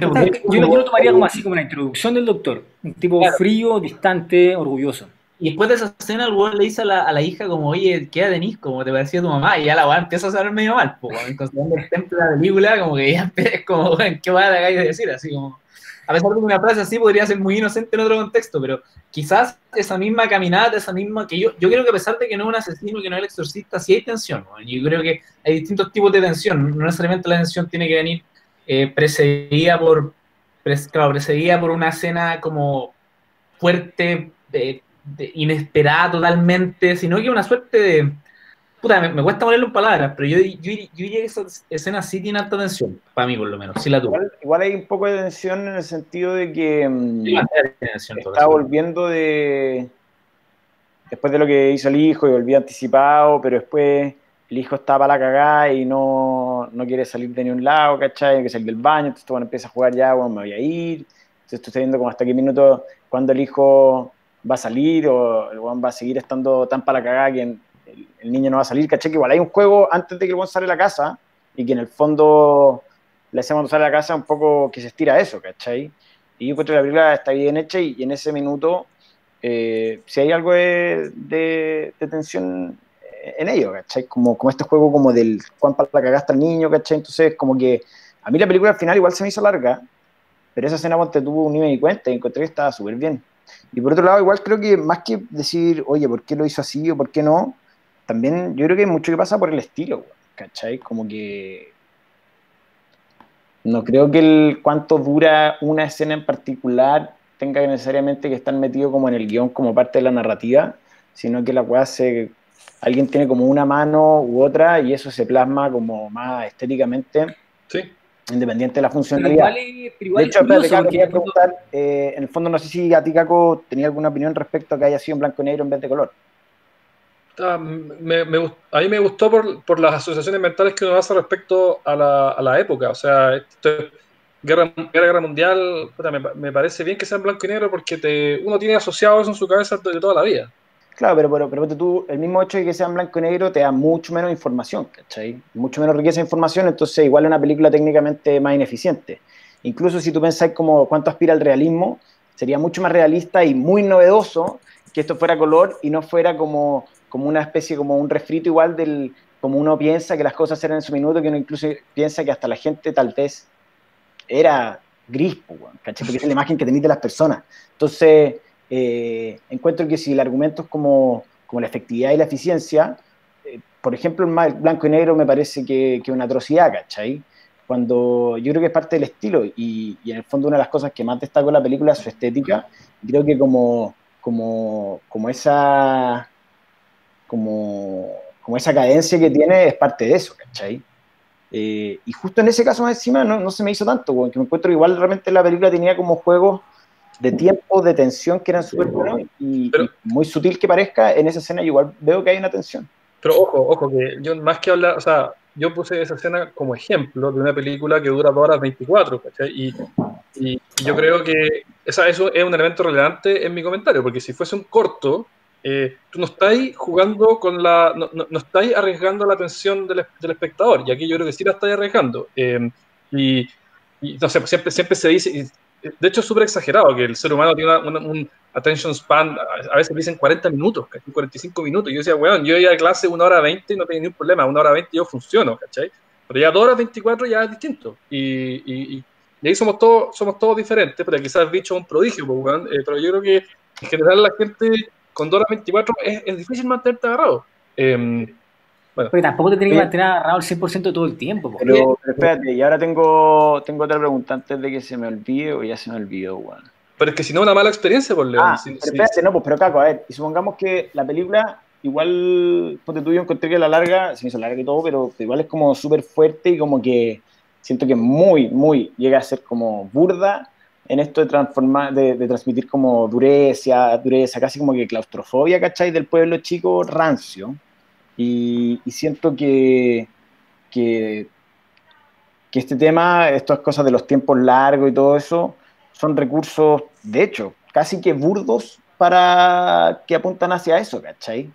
C: Yo, yo lo tomaría como así, como la introducción del doctor, un tipo
E: Claro.
C: frío, distante, orgulloso.
E: Y después de esa escena, el weón le dice a la, a la hija como, oye, ¿qué Denise? Como te parecía tu mamá, y ya la weá empieza a saber medio mal, pues, considerando el temple de la película, como que ya <laughs> es como, ¿qué va a de decir? Así como, a pesar de que una frase así podría ser muy inocente en otro contexto, pero quizás esa misma caminata, esa misma, que yo, yo creo que a pesar de que no es un asesino, que no es el exorcista, sí hay tensión, weón. yo creo que hay distintos tipos de tensión, no necesariamente la tensión tiene que venir eh, precedida por, claro, precedida por una escena como fuerte, de- de- inesperada totalmente, sino que una suerte de... Puta, me, me cuesta ponerlo en palabras, pero yo, yo, yo diría que esa escena sí tiene alta tensión, para mí por lo menos, sí la tuvo.
D: igual, igual hay un poco de tensión en el sentido de que mm,
E: Sí, tensión, todo
D: está volviendo de. Después de lo que hizo el hijo y volvió anticipado, pero después el hijo está para la cagada y no, no quiere salir de ningún lado, ¿cachai? Hay que salir del baño, entonces bueno, empieza a jugar ya, bueno, me voy a ir. Entonces estás viendo como hasta qué minuto, cuando el hijo va a salir o el weón va a seguir estando tan para la cagada que el, el niño no va a salir, ¿cachai? Que igual hay un juego antes de que el weón sale a la casa y que en el fondo le hacemos cuando sale a la casa un poco que se estira eso, ¿cachai? Y yo encuentro que la película está bien hecha y, y en ese minuto, eh, si hay algo de, de- de tensión en ello, ¿cachai? Como, como este juego como del Juan para la cagaste al niño, ¿cachai? Entonces, como que a mí la película al final igual se me hizo larga, pero esa escena ponte tuvo un nivel y cuenta encontré que estaba súper bien. Y por otro lado, igual creo que más que decir, oye, ¿por qué lo hizo así o por qué no? También yo creo que hay mucho que pasa por el estilo, ¿cachai? Como que no creo que el cuánto dura una escena en particular tenga necesariamente que estar metido como en el guion como parte de la narrativa, sino que la weá se alguien tiene como una mano u otra y eso se plasma como más estéticamente
B: Sí.
D: independiente de la
C: Pero
D: funcionalidad.
C: igual es, pero igual
D: de hecho,
C: curioso,
D: espérate, Caco, quería
C: en el fondo-
D: preguntar, eh, en el fondo no sé si a ti, Caco, tenía alguna opinión respecto a que haya sido en blanco y negro en vez de color.
B: Ah, me- me gust- a mí me gustó por, por las asociaciones mentales que uno hace respecto a la, a la época. O sea, esto es guerra, guerra, guerra mundial, puta, me, me parece bien que sea en blanco y negro porque te, uno tiene asociado eso en su cabeza de toda la vida.
D: Claro, pero, pero, pero tú, el mismo hecho de que sea en blanco y negro te da mucho menos información, ¿cachai? Mucho menos riqueza de información, entonces igual es una película técnicamente más ineficiente. Incluso si tú pensás como cuánto aspira al realismo, sería mucho más realista y muy novedoso que esto fuera color y no fuera como, como una especie, como un refrito igual del, como uno piensa que las cosas eran en su minuto, que uno incluso piensa que hasta la gente tal vez era gris, weón, ¿cachai? Porque es la imagen que tenéis de las personas. Entonces, eh, encuentro que si el argumento es como, como la efectividad y la eficiencia, eh, por ejemplo, el blanco y negro me parece que es una atrocidad, ¿cachai? Cuando yo creo que es parte del estilo y, y en el fondo una de las cosas que más destaco de la película es su estética, creo que como, como, como esa como, como esa cadencia que tiene es parte de eso, ¿cachai? Eh, y justo en ese caso más encima no, no se me hizo tanto, weón, que me encuentro igual realmente la película tenía como juegos de tiempo, de tensión que eran súper buenos y,
B: Pero-
D: y muy sutil que parezca, en esa escena igual veo que hay una tensión.
B: Pero ojo, ojo, que yo más que hablar, o sea, yo puse esa escena como ejemplo de una película que dura 2 horas 24, ¿cachai? Y, y yo creo que esa, eso es un elemento relevante en mi comentario, porque si fuese un corto, eh, tú no estáis jugando con la, no, no, no estáis arriesgando la atención del, del espectador, y aquí yo creo que sí la estáis arriesgando. Eh, y, y, no sé, siempre, siempre se dice, de hecho es súper exagerado que el ser humano tiene una- una- un attention span, a veces dicen 40 minutos, ¿cachai? 45 minutos. Yo decía, weón, yo iba a clase una hora 20 y no tenía ningún problema, una hora 20 yo funciono, ¿cachai? Pero ya dos horas 24 ya es distinto. Y, y, y- ahí somos todos, somos todos diferentes, pero quizás bicho es un prodigio, pues, weón. Eh, pero yo creo que en general la gente con dos horas 24 es, es difícil mantenerte agarrado. Eh,
C: Porque tampoco te tenés que mantener agarrado al 100% todo el tiempo. po.
D: Pero, pero espérate, y ahora tengo, tengo otra pregunta antes de que se me olvide o ya se me olvidó, weón.
B: pero es que si no, una mala experiencia, por León.
D: Ah,
B: Si-
D: pero espérate, no, pues, pero Caco, a ver, y supongamos que la película, igual, ponte tú, yo encontré que a la larga, se me hizo larga y todo, pero igual es como súper fuerte y como que siento que muy, muy, llega a ser como burda en esto de transformar, de, de transmitir como dureza, dureza, casi como que claustrofobia, ¿cachai? Del pueblo chico rancio. Y, y siento que, que, que este tema, estas cosas de los tiempos largos y todo eso, son recursos, de hecho, casi que burdos para que apuntan hacia eso, ¿cachai?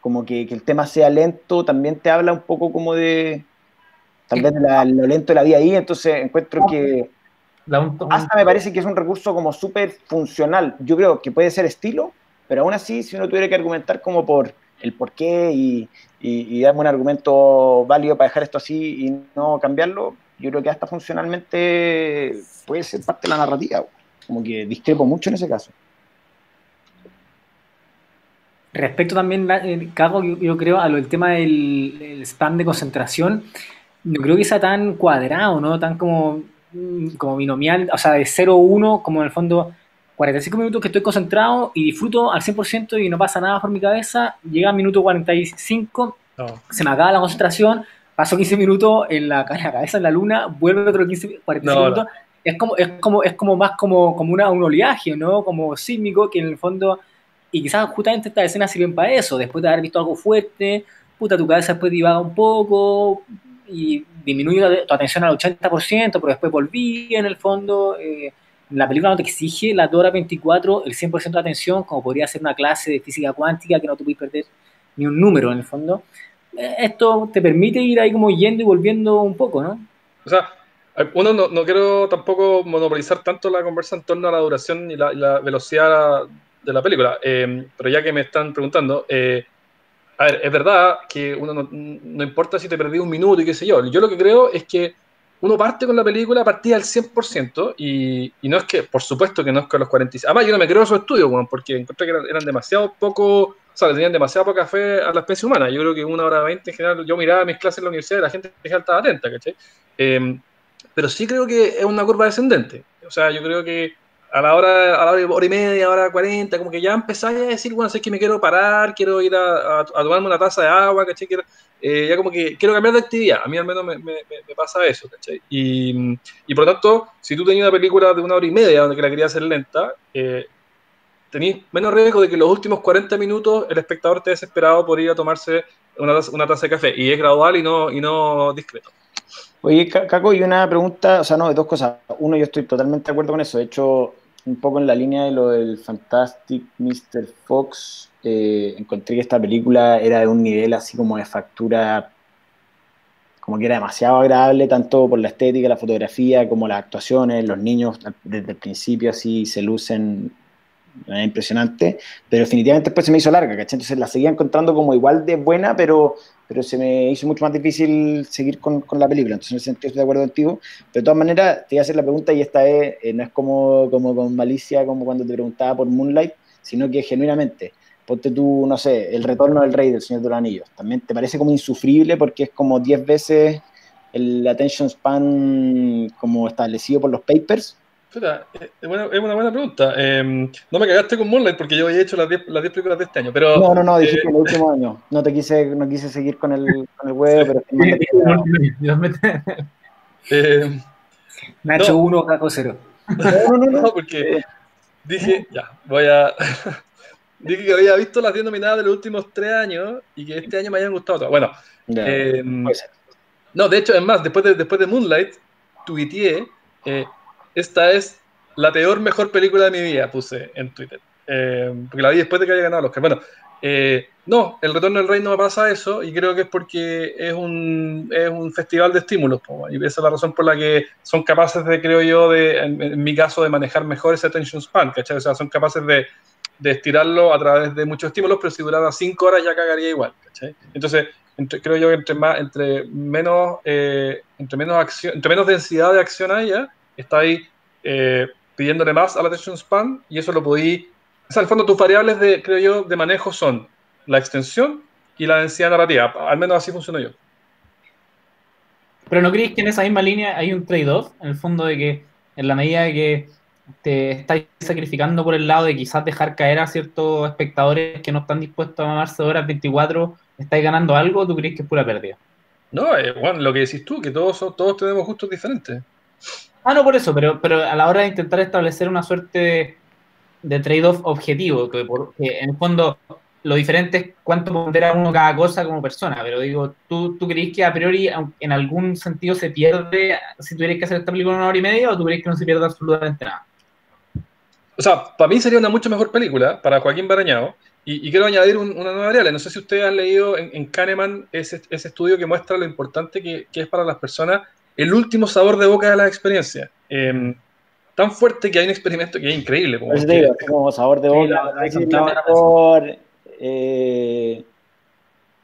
D: Como que, que el tema sea lento, también te habla un poco como de, tal vez de la- lo lento de la vida ahí, entonces encuentro que hasta me parece que es un recurso como súper funcional. Yo creo que puede ser estilo, pero aún así, si uno tuviera que argumentar como por el por qué y, y, darme un argumento válido para dejar esto así y no cambiarlo, yo creo que hasta funcionalmente puede ser parte de la narrativa. Como que discrepo mucho en ese caso.
C: Respecto también, eh, Cago, yo, yo creo a tema del el spam de concentración, no creo que sea tan cuadrado, ¿no? Tan como, mm, como binomial, o sea, de 0 a 1, como en el fondo 45 minutos que estoy concentrado y disfruto al 100% y no pasa nada por mi cabeza, llega al minuto 45,
B: no.
C: se me acaba la concentración, paso 15 minutos en la, <laughs> en la cabeza en la luna, vuelve otro 15, 45
B: No, no.
C: minutos. Es como, es como, es como más como, como una, un oleaje, ¿no? Como sísmico que en el fondo, y quizás justamente estas escenas sirven para eso, después de haber visto algo fuerte, puta, tu cabeza después divaga un poco y disminuye tu atención al 80%, pero después volví en el fondo. eh, la película no te exige las 2 horas 24 el 100% de atención, como podría ser una clase de física cuántica que no te puedes perder ni un número en el fondo. Eh, Esto te permite ir ahí como yendo y volviendo un poco, ¿no?
B: O sea, uno no, no quiero tampoco monopolizar tanto la conversa en torno a la duración y la, y la velocidad de la película, eh, pero ya que me están preguntando, eh, a ver, es verdad que uno no, no, importa si te perdí un minuto y qué sé yo, yo lo que creo es que uno parte con la película partida al 100% y, y no es que, por supuesto que no es con los 45, además yo no me creo esos estudios, bueno, porque encontré que eran, demasiado poco, o sea, le tenían demasiada poca fe a la especie humana, yo creo que una hora veinte en general, yo miraba mis clases en la universidad y la gente estaba atenta, ¿cachai? Eh, pero sí creo que es una curva descendente, o sea, yo creo que a la hora, a la hora, hora y media, hora cuarenta, como que ya empezáis a decir, bueno, sé que me quiero parar, quiero ir a, a, a tomarme una taza de agua, ¿cachai? Quiero, eh, ya como que quiero cambiar de actividad, a mí al menos me, me, me pasa eso, ¿cachai? Y, y, por lo tanto, si tú tenías una película de una hora y media donde la querías hacer lenta, eh, tenías menos riesgo de que los últimos 40 minutos el espectador esté desesperado por ir a tomarse una taza, una taza de café, y es gradual y no, y no discreto.
D: Oye, Caco, y una pregunta, o sea, no, dos cosas. Uno, yo estoy totalmente de acuerdo con eso. De hecho, un poco en la línea de lo del Fantastic Mr. Fox, eh, encontré que esta película era de un nivel así como de factura, como que era demasiado agradable, tanto por la estética, la fotografía, como las actuaciones, los niños desde el principio así se lucen de manera impresionante, pero definitivamente después se me hizo larga, ¿cachai? Entonces la seguía encontrando como igual de buena, pero, pero se me hizo mucho más difícil seguir con, con la película, entonces en ese sentido estoy de acuerdo contigo, pero de todas maneras te voy a hacer la pregunta y esta vez eh, no es como, como con malicia, como cuando te preguntaba por Moonlight, sino que genuinamente, ponte tú, no sé, El Retorno del Rey del Señor de los Anillos, también te parece como insufrible porque es como 10 veces el attention span como establecido por los papers,
B: Es, una, es una buena pregunta. Eh, no me cagaste con Moonlight porque yo había hecho las 10 las películas de este año, pero...
D: No, no, no, dijiste eh, el último año. No te quise, no quise seguir con el, con el huevo, pero...
C: eh, Nacho 1, no. Caco 0.
B: No, no, no, <laughs> no, porque dije, ya, voy a... <laughs> dije que había visto las 10 nominadas de los últimos 3 años y que este año me hayan gustado todas. Bueno, eh, no, de hecho, es más, después de, después de Moonlight, tuiteé... Esta es la peor mejor película de mi vida, puse en Twitter. Eh, porque la vi después de que haya ganado los Oscar. Bueno, eh, no, El Retorno del Rey no me pasa eso y creo que es porque es un, es un festival de estímulos. Po, y esa es la razón por la que son capaces de, creo yo, de, en, en mi caso, de manejar mejor ese attention span, ¿cachai? O sea, son capaces de, de estirarlo a través de muchos estímulos, pero si durara cinco horas ya cagaría igual, ¿cachai? Entonces, entre, creo yo que entre, más, entre, menos, eh, entre, menos acción, entre menos densidad de acción haya, está ahí eh, pidiéndole más a la attention span y eso lo podí. O sea, al fondo tus variables de, creo yo, de manejo son la extensión y la densidad narrativa. Al menos así funciono yo.
E: Pero ¿no crees que en esa misma línea hay un trade-off? En el fondo de que en la medida de que te estáis sacrificando por el lado de quizás dejar caer a ciertos espectadores que no están dispuestos a mamarse horas 24, ¿estáis ganando algo o tú crees que es pura pérdida?
B: No, eh, bueno, lo que decís tú, que todos, todos tenemos gustos diferentes.
E: Ah, no por eso, pero, pero a la hora de intentar establecer una suerte de, de trade-off objetivo, que, en el fondo lo diferente es cuánto pondera uno cada cosa como persona, pero digo, ¿tú, ¿tú crees que a priori en algún sentido se pierde si tuvieras que hacer esta película una hora y media o tú crees que no se pierde absolutamente nada?
B: O sea, para mí sería una mucho mejor película, para Joaquín Barañao, y, quiero añadir un, una nueva variable. No sé si ustedes han leído en, en Kahneman ese, ese, estudio que muestra lo importante que, que es para las personas el último sabor de boca de la experiencia. Eh, tan fuerte que hay un experimento que es increíble.
D: Como, es digo, como sabor de boca, sí, mejor, eh,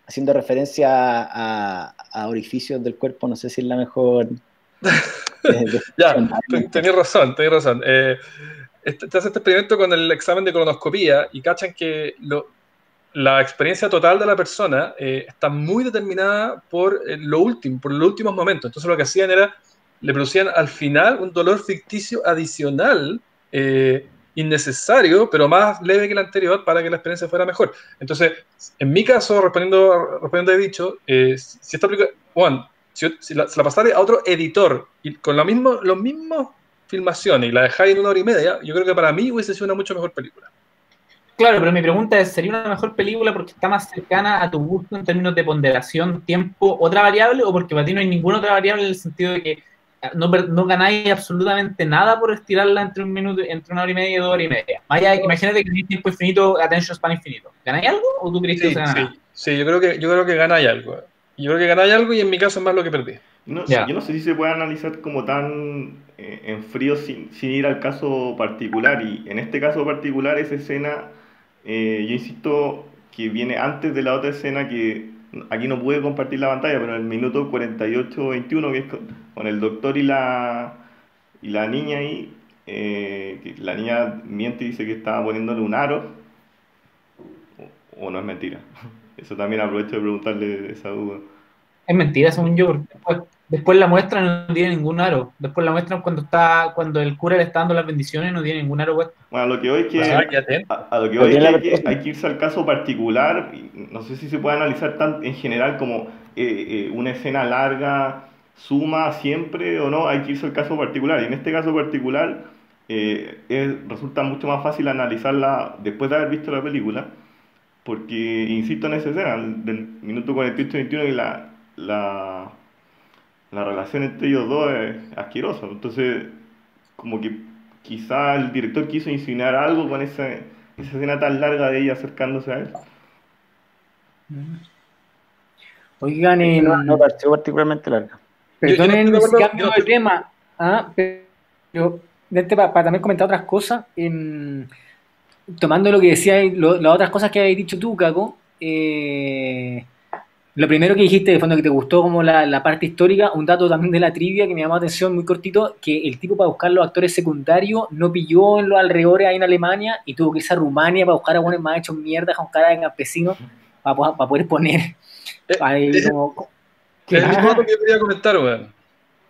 D: haciendo referencia a, a, orificios del cuerpo, no sé si es la mejor. <laughs>
B: Eh, ya, tenés razón, tenés razón. Eh, este, te hace este experimento con el examen de colonoscopía y cachan que lo, la experiencia total de la persona eh, está muy determinada por eh, lo último, por los últimos momentos. Entonces lo que hacían era, le producían al final un dolor ficticio adicional, eh, innecesario, pero más leve que el anterior para que la experiencia fuera mejor. Entonces, en mi caso, respondiendo, respondiendo he dicho, si esta película, Juan, si, si, la, si a otro editor y con lo mismo, los mismos filmaciones y la dejáis en una hora y media, yo creo que para mí hubiese sido una mucho mejor película.
E: Claro, pero mi pregunta es, ¿sería una mejor película porque está más cercana a tu gusto en términos de ponderación, tiempo, otra variable, o porque para ti no hay ninguna otra variable en el sentido de que no, per- no ganáis absolutamente nada por estirarla entre un minuto, entre una hora y media y dos horas y media. Vaya, imagínate que tenéis tiempo infinito, attention span infinito. ¿Ganáis algo o tú crees que
B: Sí,
E: no se gana?
B: sí, sí, yo creo que yo creo que ganáis algo. Yo creo que ganáis algo y en mi caso es más lo que perdí.
A: No,
E: Ya.
A: Yo no sé si se puede analizar como tan eh, en frío sin, sin ir al caso particular. Y en este caso particular, esa escena, eh, yo insisto que viene antes de la otra escena que aquí no pude compartir la pantalla, pero en el minuto 48-21, que es con, el doctor y la, y la niña ahí, eh, la niña miente y dice que estaba poniéndole un aro. O, no es mentira. <laughs> Eso también aprovecho de preguntarle esa duda.
E: Es mentira, según yo, porque después la muestran y no tiene ningún aro. Después la muestran cuando está, cuando el cura le está dando las bendiciones y no tiene ningún aro puesto.
A: Bueno, lo que hoy es que...
B: Ah, te-
A: A, a lo que es que hay, que hay que irse al caso particular, no sé si se puede analizar tan en general como eh, eh, una escena larga suma siempre o no, hay que irse al caso particular. Y en este caso particular eh, es- resulta mucho más fácil analizarla después de haber visto la película, porque insisto en esa escena del minuto 48-21 y la, la, la relación entre ellos dos es asquerosa. Entonces, como que quizá el director quiso insinuar algo con esa, esa escena tan larga de ella acercándose a él.
C: Oigan, en,
D: No, no pareció particularmente larga.
C: perdonen
B: no acuerdo,
C: cambio de tema, ah, pero para, también comentar otras cosas, en- tomando lo que decía, lo- las otras cosas que habéis dicho tú, Caco, eh, lo primero que dijiste, de fondo, que te gustó como la, la parte histórica, un dato también de la trivia que me llamó la atención muy cortito, que el tipo para buscar los actores secundarios no pilló en los alrededores ahí en Alemania y tuvo que irse a Rumania para buscar a buenos más hechos mierda con cara de campesino para, para poder poner ahí
B: eh,
C: como...
B: Es el mismo dato que yo quería comentar, weón.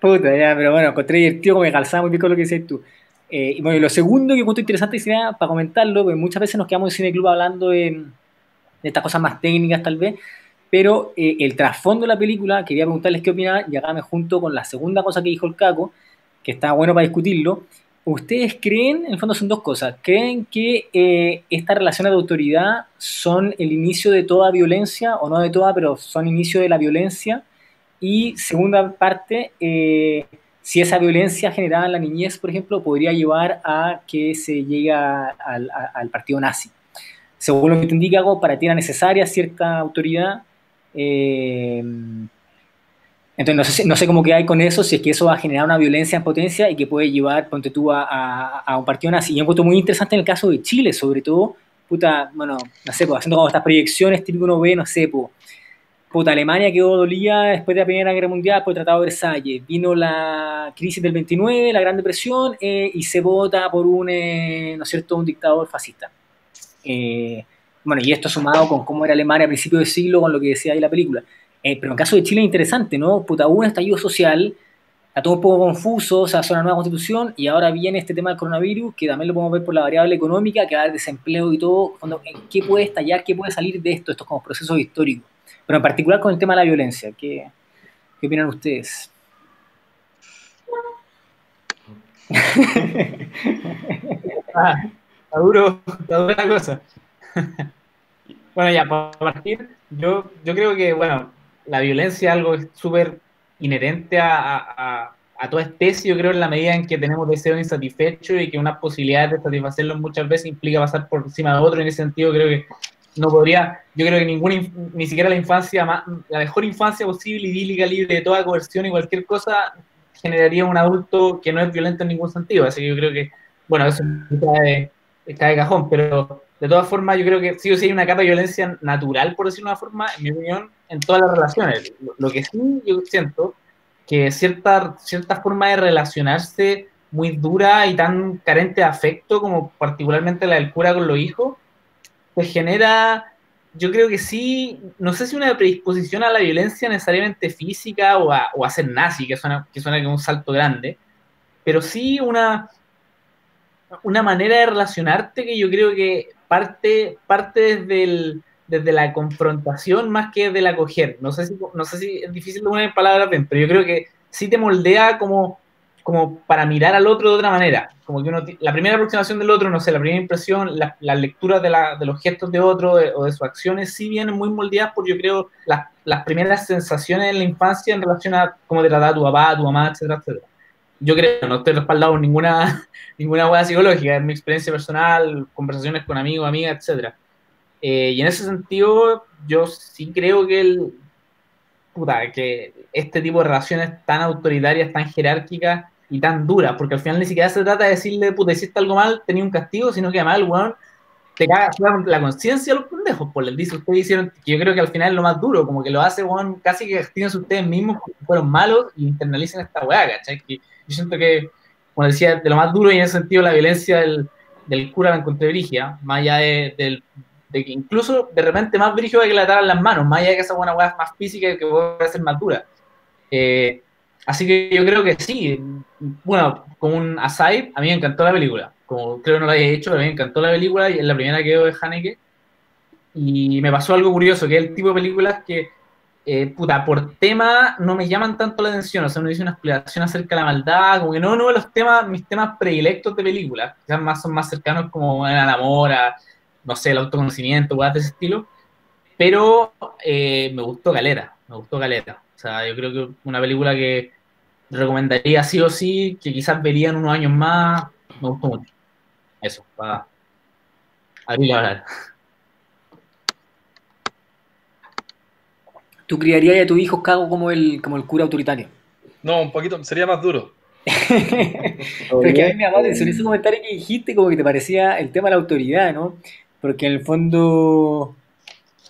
C: Puta, ya, pero bueno, encontré divertido, como me calzaba muy bien con lo que decías tú. Eh, y bueno, y lo segundo que encuentro interesante sería para comentarlo, porque muchas veces nos quedamos en Cine Club hablando de, de estas cosas más técnicas tal vez, pero eh, el trasfondo de la película, quería preguntarles qué opinan, y acá me junto con la segunda cosa que dijo el Caco, que está bueno para discutirlo. ¿Ustedes creen, en el fondo son dos cosas, creen que eh, estas relaciones de autoridad son el inicio de toda violencia, o no de toda, pero son inicio de la violencia? Y segunda parte, eh, si esa violencia generada en la niñez, por ejemplo, podría llevar a que se llegue al, partido nazi. Según lo que entendí, Caco, para ti era necesaria cierta autoridad. Eh, entonces, no sé, no sé cómo que hay con eso, si es que eso va a generar una violencia en potencia y que puede llevar, ponte tú, a, a- a un partido nazi. Y yo encuentro muy interesante en el caso de Chile, sobre todo, puta, bueno, no sé, pues, haciendo como estas proyecciones, típico uno ve, no sé, pues, puta, Alemania quedó dolida después de la Primera Guerra Mundial por el Tratado de Versalles. Vino la crisis del 29, la Gran Depresión, eh, y se vota por un, eh, ¿no es cierto?, un dictador fascista. Eh, bueno, y esto sumado con cómo era Alemania a principios del siglo, con lo que decía ahí la película. Eh, pero en el caso de Chile es interesante, ¿no? Puta, hubo un estallido social, está todo un poco confuso, o sea, hace una nueva constitución, y ahora viene este tema del coronavirus, que también lo podemos ver por la variable económica, que va a haber desempleo y todo. Cuando- ¿Qué puede estallar? ¿Qué puede salir de esto? Estos como procesos históricos. Pero en particular con el tema de la violencia. ¿Qué, qué opinan ustedes?
E: Ah, está duro, está dura la cosa. <laughs> bueno, ya, para partir, yo, yo creo que, bueno, la violencia es algo súper inherente a, a- a- toda especie, yo creo, en la medida en que tenemos deseos insatisfechos y que unas posibilidades de satisfacerlos muchas veces implica pasar por encima de otro. En ese sentido, creo que no podría, yo creo que ninguna, ni siquiera la infancia, la mejor infancia posible, idílica, libre de toda coerción y cualquier cosa, generaría un adulto que no es violento en ningún sentido. Así que yo creo que, bueno, eso cae, cae de cajón, pero de todas formas yo creo que sí o sí hay una capa de violencia natural, por decirlo de una forma, en mi opinión, en todas las relaciones. Lo, que sí yo siento que cierta, cierta forma de relacionarse muy dura y tan carente de afecto como particularmente la del cura con los hijos, pues genera, yo creo que sí, no sé si una predisposición a la violencia necesariamente física o a, o a ser nazi, que suena, que suena como un salto grande, pero sí una, una manera de relacionarte que yo creo que parte, parte desde, la confrontación más que desde el acoger. No sé si, no sé si es difícil de poner en palabras bien, pero yo creo que sí te moldea como, como para mirar al otro de otra manera. Como que uno, la primera aproximación del otro, no sé, la primera impresión, las la lecturas de, la, de, los gestos de otro o de sus acciones, sí vienen muy moldeadas por, yo creo, las, las primeras sensaciones en la infancia en relación a cómo te trataba tu papá, tu mamá, etcétera, etcétera. Yo creo, no estoy respaldado en ninguna, <laughs> ninguna hueá psicológica, es mi experiencia personal, conversaciones con amigos, amigas, etc. Eh, y en ese sentido, yo sí creo que el, puta, que este tipo de relaciones tan autoritarias, tan jerárquicas y tan duras, porque al final ni siquiera se trata de decirle, puta, hiciste algo mal, tenía un castigo, sino que además el te caga la conciencia a los pendejos, pues les dice, ustedes hicieron, que yo creo que al final es lo más duro, como que lo hace, weón, casi que castíguense ustedes mismos porque fueron malos y internalicen esta weá, ¿cachai? Que yo siento que, como decía, de lo más duro y en ese sentido la violencia del, del cura la encontré brigia, más allá de, de que incluso de repente más brígido que le ataran las manos, más allá de que esa buena weá es más física y que puede ser más dura. Eh, así que yo creo que sí, bueno, como un aside, a mí me encantó la película, como creo que no lo había hecho, pero a mí me encantó la película y es la primera que veo de Haneke. Y me pasó algo curioso, que es el tipo de películas que, eh, puta, por tema no me llaman tanto la atención, o sea, uno dice una explicación acerca de la maldad, como que no, no, los temas, mis temas predilectos de películas, quizás más son más cercanos como el amor, a, no sé, el autoconocimiento, cosas de ese estilo, pero eh, me gustó Galera, me gustó Galera. O sea, yo creo que una película que recomendaría sí o sí, que quizás vería en unos años más, me gustó mucho. Eso, para abrir a hablar.
C: ¿Tú criarías a tu hijo cago como el, como el cura autoritario?
B: No, un poquito, sería más duro. <laughs>
C: Pero es que a mí me llamó la atención ese comentario que dijiste, como que te parecía el tema de la autoridad, ¿no? Porque en el fondo,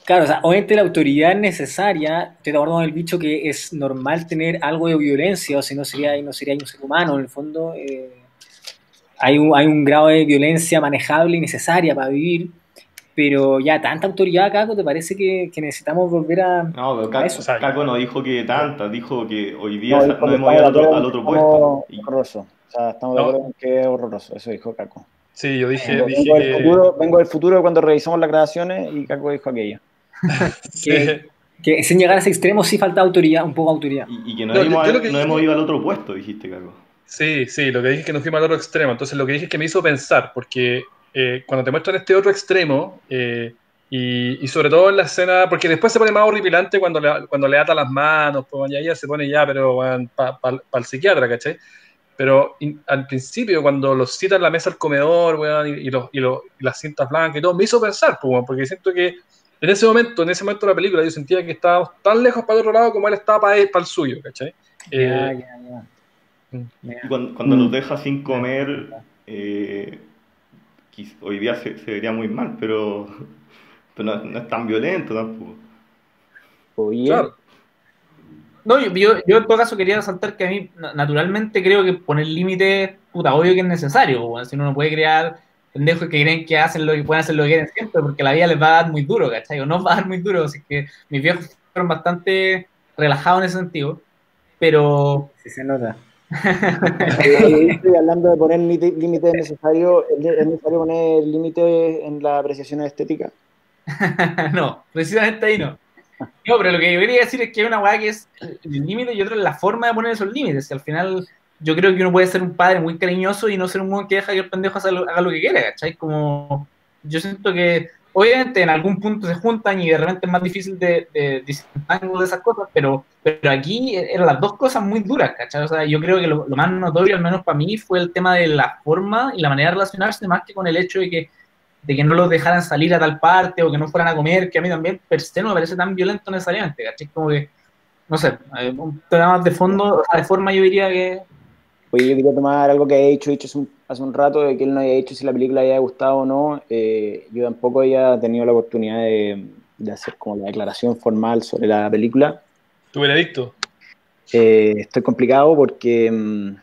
C: claro, o sea, obviamente la autoridad es necesaria, estoy de acuerdo con el bicho que es normal tener algo de violencia, o si no sería, no sería un ser humano, en el fondo eh, hay, un, hay un grado de violencia manejable y necesaria para vivir, pero ya tanta autoridad, Caco, ¿te parece que, que necesitamos volver a,
A: No, pero
C: a
A: Caco,
C: eso?
A: Caco no dijo que tanta, dijo que hoy día
D: No,
A: nos hemos ido al otro, al puesto.
D: horroroso. O sea, estamos de
B: No.
D: acuerdo en que es horroroso. Eso dijo Caco.
B: Sí, yo dije,
D: Vengo,
B: dije
D: vengo del futuro, vengo del futuro cuando revisamos las grabaciones y Caco dijo aquello. <laughs>
B: sí.
C: Que- Que sin llegar a ese extremo sí falta autoridad, un poco de autoridad.
A: Y, y que nos,
B: No,
A: hemos,
B: dije-
A: hemos ido al otro puesto, dijiste, Caco.
B: Sí, sí, lo que dije es que nos fuimos al otro extremo. Entonces, lo que dije es que me hizo pensar, porque eh, cuando te muestran este otro extremo, eh, y, y sobre todo en la escena, porque después se pone más horripilante cuando le, cuando le ata las manos, pues ya, ya se pone ya, pero para el psiquiatra, ¿cachai? Pero in- al principio, cuando los cita en la mesa al comedor, weón, y, y los, y, los- y las cintas blancas y todo, me hizo pensar, pues, weón, porque siento que en ese momento, en ese momento de la película, yo sentía que estábamos tan lejos para el otro lado como él estaba para, para el suyo, ¿cachai? Eh,
C: ya, ya.
B: mm.
C: Ya.
A: Y cuando, cuando
D: Mm.
A: los deja sin comer, eh, hoy día se, se vería muy mal, pero, pero no, no es tan violento tampoco.
D: Oye,
B: claro.
E: No, yo, yo, yo en todo caso quería resaltar que a mí, na- naturalmente, creo que poner límites, puta, obvio que es necesario. Si uno no puede crear pendejos que creen que hacen lo que pueden hacer lo que quieren siempre, porque la vida les va a dar muy duro, ¿cachai? O no va a dar muy duro. Así que mis viejos fueron bastante relajados en ese sentido. Pero,
C: Sí se nota.
D: Estoy hablando de poner límite- límites necesarios. ¿Es necesario poner límites en la apreciación estética? <laughs>
E: no, precisamente ahí no. No, pero lo que yo quería decir es que hay una weá que es el límite y otra es la forma de poner esos límites. Y al final, yo creo que uno puede ser un padre muy cariñoso y no ser un weón que deja que el pendejo haga lo, haga lo que quiera, ¿cachai? Como, yo siento que, obviamente, en algún punto se juntan y de repente es más difícil de, de de esas cosas, pero, pero aquí eran las dos cosas muy duras, ¿cachai? O sea, yo creo que lo, más notorio, al menos para mí, fue el tema de la forma y la manera de relacionarse, más que con el hecho de que de que no los dejaran salir a tal parte o que no fueran a comer, que a mí también per se no me parece tan violento necesariamente, ¿cachai? Como que, no sé, eh, un tema más de fondo, o sea, de forma yo diría que...
D: Oye, yo quería tomar algo que había dicho, dicho hace un, hace un rato, de que él no había dicho si la película había gustado o no. Eh, yo tampoco había tenido la oportunidad de, de hacer como la declaración formal sobre la película.
B: Tu veredicto.
D: Eh, estoy complicado porque, mm,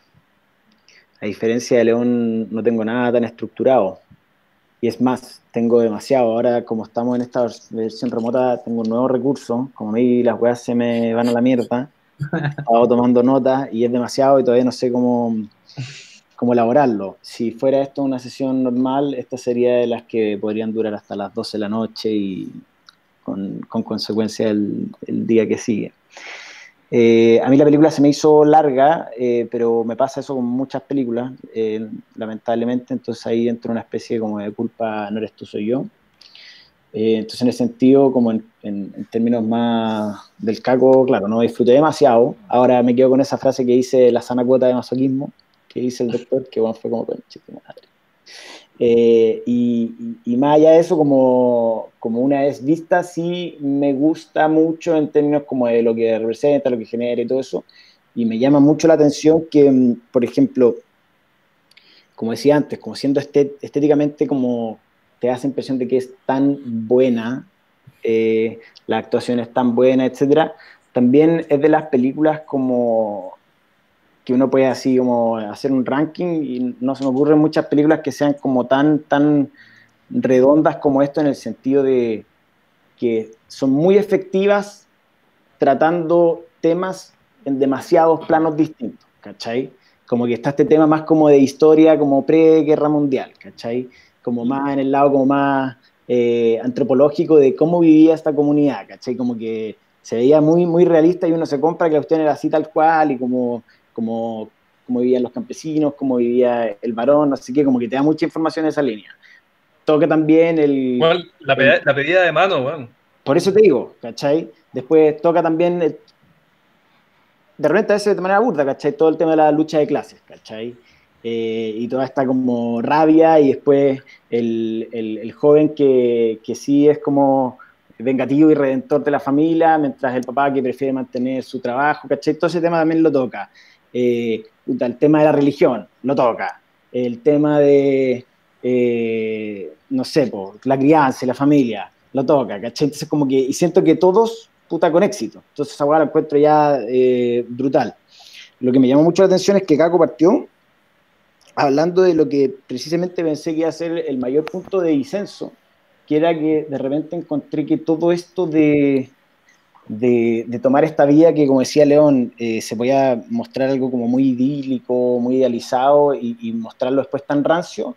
D: a diferencia de León, no tengo nada tan estructurado. Y es más, tengo demasiado. Ahora, como estamos en esta versión remota, tengo un nuevo recurso. Como a mí las weas se me van a la mierda, <laughs> estaba tomando notas y es demasiado y todavía no sé cómo, cómo elaborarlo. Si fuera esto una sesión normal, esta sería de las que podrían durar hasta las 12 de la noche y con, con consecuencia el, día que sigue. Eh, a mí la película se me hizo larga, eh, pero me pasa eso con muchas películas, eh, lamentablemente, entonces ahí entra una especie como de culpa, no eres tú, soy yo. Entonces, en ese sentido, como en- en términos más del caco, claro, no disfruté demasiado. Ahora me quedo con esa frase que dice la sana cuota de masoquismo, que dice el doctor, que bueno, fue como, "Conche tu madre". Eh, y, y- más allá de eso, como, como una vez vista, sí me gusta mucho en términos como de lo que representa, lo que genera y todo eso. Y me llama mucho la atención que, mm, por ejemplo, como decía antes, como siendo estet- estéticamente como te esa impresión de que es tan buena, eh, la actuación es tan buena, etcétera, también es de las películas como que uno puede así como hacer un ranking y no se me ocurren muchas películas que sean como tan, tan redondas como esto en el sentido de que son muy efectivas tratando temas en demasiados planos distintos, ¿cachai? Como que está este tema más como de historia, como pre-guerra mundial, ¿cachai? Como más en el lado como más eh, antropológico de cómo vivía esta comunidad, ¿cachai? Como que se veía muy, muy realista y uno se compra que la cuestión era así tal cual y como, como, como vivían los campesinos, cómo vivía el varón, así que como que te da mucha información en esa línea. Toca también el...
B: Igual, la, pedida, la pedida de mano, weón.
D: Por eso te digo, ¿cachai? Después toca también, el- de repente a veces de manera burda, ¿cachai? Todo el tema de la lucha de clases, ¿cachai? Eh, y toda esta como rabia y después el, el- el joven que, que sí es como vengativo y redentor de la familia, mientras el papá que prefiere mantener su trabajo, ¿cachai? Todo ese tema también lo toca. Eh, el tema de la religión, lo toca. El tema de, eh, no sé, la crianza la familia, lo toca, ¿cachai? Entonces como que, y siento que todos, puta, con éxito. Entonces weá la encuentro ya eh, brutal. Lo que me llamó mucho la atención es que Caco partió hablando de lo que precisamente pensé que iba a ser el mayor punto de disenso, que era que de repente encontré que todo esto de, de, tomar esta vía que, como decía León, eh, se podía mostrar algo como muy idílico, muy idealizado y, mostrarlo después tan rancio,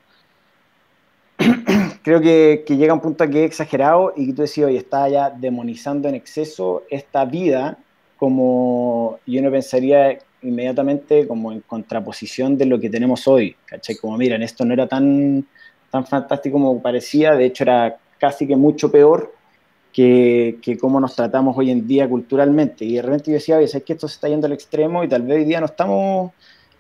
D: <clears throat> creo que, que llega un punto que es exagerado y que tú decías, oye, está ya demonizando en exceso esta vida como yo no pensaría inmediatamente como en contraposición de lo que tenemos hoy, ¿cachai? Como miren, esto no era tan, tan fantástico como parecía, de hecho era casi que mucho peor que, que cómo nos tratamos hoy en día culturalmente. Y de repente yo decía, oye, ¿sabes que esto se está yendo al extremo y tal vez hoy día no estamos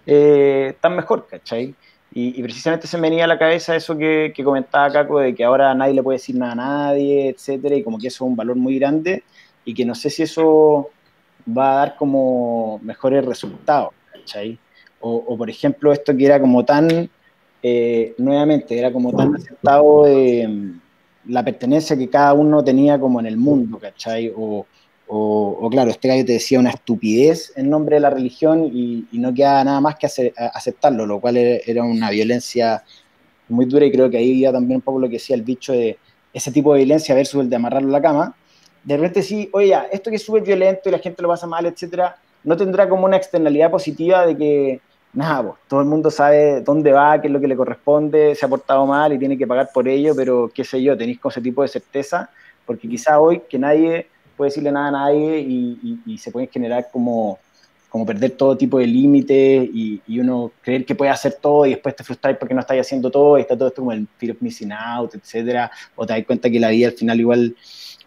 D: eh, tan mejor, ¿cachai? Y, y, precisamente se me venía a la cabeza eso que, que, comentaba Caco, de que ahora nadie le puede decir nada a nadie, etcétera, y como que eso es un valor muy grande y que no sé si eso va a dar como mejores resultados, ¿cachai? O, o por ejemplo, esto que era como tan, eh, nuevamente, era como tan aceptado de la pertenencia que cada uno tenía como en el mundo, ¿cachai? O, o, o, claro, este gallo te decía una estupidez en nombre de la religión y, no queda nada más que aceptarlo, lo cual era una violencia muy dura y creo que ahí iba también un poco lo que decía el dicho de ese tipo de violencia versus el de amarrarlo a la cama. De repente sí, oye, esto que es súper violento y la gente lo pasa mal, etcétera, no tendrá como una externalidad positiva de que, nada, pues, todo el mundo sabe dónde va, qué es lo que le corresponde, se ha portado mal y tiene que pagar por ello, pero qué sé yo, tenéis con ese tipo de certeza, porque quizá hoy que nadie puede decirle nada a nadie y, y, y se pueden generar como, como perder todo tipo de límites y, y, uno creer que puede hacer todo y después te frustráis porque no estáis haciendo todo y está todo esto como el fear of missing out, etcétera, o te das cuenta que la vida al final igual,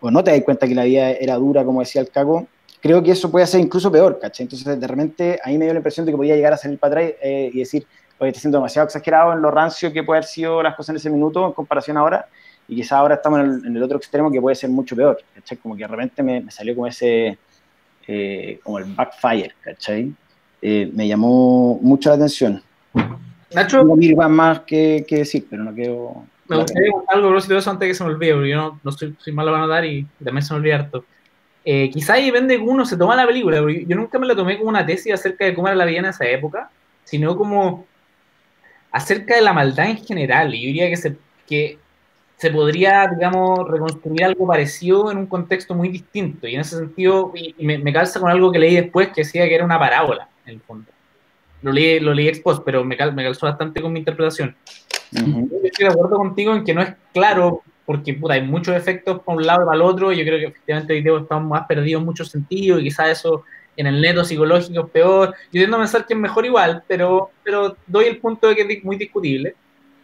D: o no te das cuenta que la vida era dura, como decía el Caco, creo que eso puede ser incluso peor, ¿cachai? Entonces de repente a mí me dio la impresión de que podía llegar a salir para atrás eh, y decir, oye, estoy siendo demasiado exagerado en lo rancio que puede haber sido las cosas en ese minuto en comparación ahora, y quizás ahora estamos en el, en el, otro extremo que puede ser mucho peor, ¿cachai? Como que de repente me, me salió como ese, eh, como el backfire, ¿cachai? Eh, me llamó mucho la atención.
E: Nacho,
D: Tengo mil más que, que, decir, pero no quiero...
E: Me gustaría algo eso antes de que se me olvide, porque yo no, no soy, soy malo para notar y también se me olvida harto. Eh, quizá ahí depende de cómo uno se toma la película, porque yo nunca me la tomé como una tesis acerca de cómo era la vida en esa época, sino como acerca de la maldad en general. Y yo diría que se, que se podría, digamos, reconstruir algo parecido en un contexto muy distinto. Y en ese sentido, y, y me, me, calza con algo que leí después que decía que era una parábola, en el fondo. Lo leí, lo leí ex post, pero me, cal, me calzó bastante con mi interpretación. Uh -huh. Yo estoy de acuerdo contigo en que no es claro, porque puta, hay muchos efectos para un lado y para el otro. Yo creo que efectivamente hoy día estamos más perdidos en muchos sentidos y quizás eso en el neto psicológico es peor. Yo tiendo a pensar que es mejor igual, pero, pero doy el punto de que es muy discutible.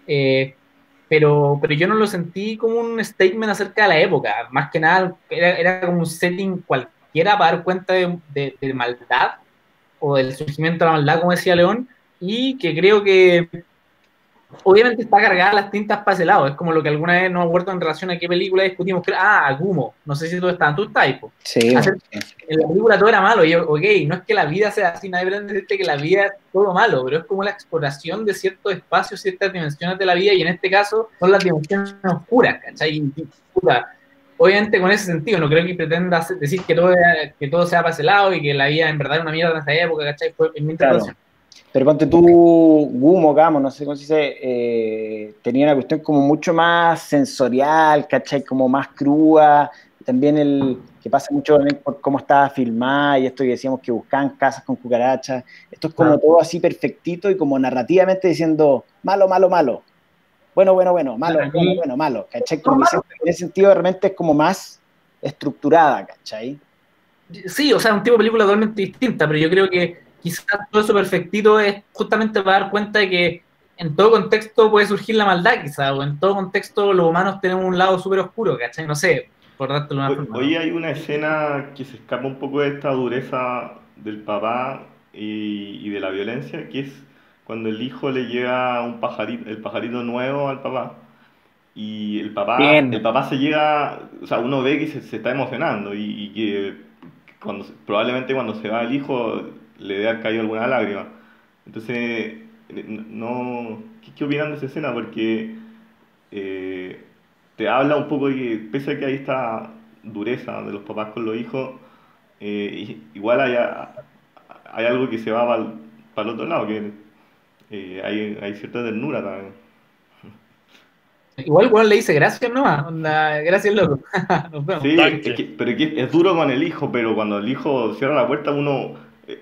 E: Eh, pero, pero yo no lo sentí como un statement acerca de la época. Más que nada, era, era como un setting cualquiera para dar cuenta de, de, de maldad o del surgimiento de la maldad, como decía León, y que creo que obviamente está cargada las tintas para ese lado. Es como lo que alguna vez nos acuerdo en relación a qué película discutimos. Que, ah, Gumo. No sé si tú estás, tú estás,
D: Sí.
E: Hacer, en la película todo era malo. Y yo, ok, no es que la vida sea así, nadie pretende decirte que la vida es todo malo, pero es como la exploración de ciertos espacios, ciertas dimensiones de la vida, y en este caso son las dimensiones oscuras, ¿cachai? Obviamente con ese sentido, no creo que pretenda decir que todo, que todo sea para ese lado y que la vida en verdad es una mierda en esa época, ¿cachai? Fue en mi interpretación.
D: Claro. Pero ponte tú, Gumo, Gamo, no sé cómo se dice, eh, tenía una cuestión como mucho más sensorial, ¿cachai? Como más cruda. También el que pasa mucho por cómo estaba filmada y esto que decíamos que buscaban casas con cucarachas. Esto es como ah. todo así perfectito y como narrativamente diciendo malo, malo, malo. Bueno, bueno, bueno, malo, bueno, bueno, malo. ¿Cachai? Como en ese sentido realmente es como más estructurada, ¿cachai?
E: Sí, o sea, un tipo de película totalmente distinta, pero yo creo que quizás todo eso perfectito es justamente para dar cuenta de que en todo contexto puede surgir la maldad, quizás, o en todo contexto los humanos tenemos un lado súper oscuro, ¿cachai? No sé, por darte una forma.
A: Hoy hay una escena que se escapa un poco de esta dureza del papá y, y, de la violencia, que es cuando el hijo le llega un pajarito, el pajarito nuevo al papá. Y el papá, el papá se llega, o sea, uno ve que se, se está emocionando y, y que cuando, probablemente cuando se va el hijo le debe haber caído alguna lágrima. Entonces, no, ¿qué, qué opinan de esa escena? Porque eh, te habla un poco de que, pese a que hay esta dureza de los papás con los hijos, eh, igual hay, hay algo que se va para el, otro lado, que eh, hay, hay cierta ternura también. <laughs>
E: Igual igual le dice gracias nomás, gracias loco. <laughs>
A: sí, pero es, es duro con el hijo, pero cuando el hijo cierra la puerta uno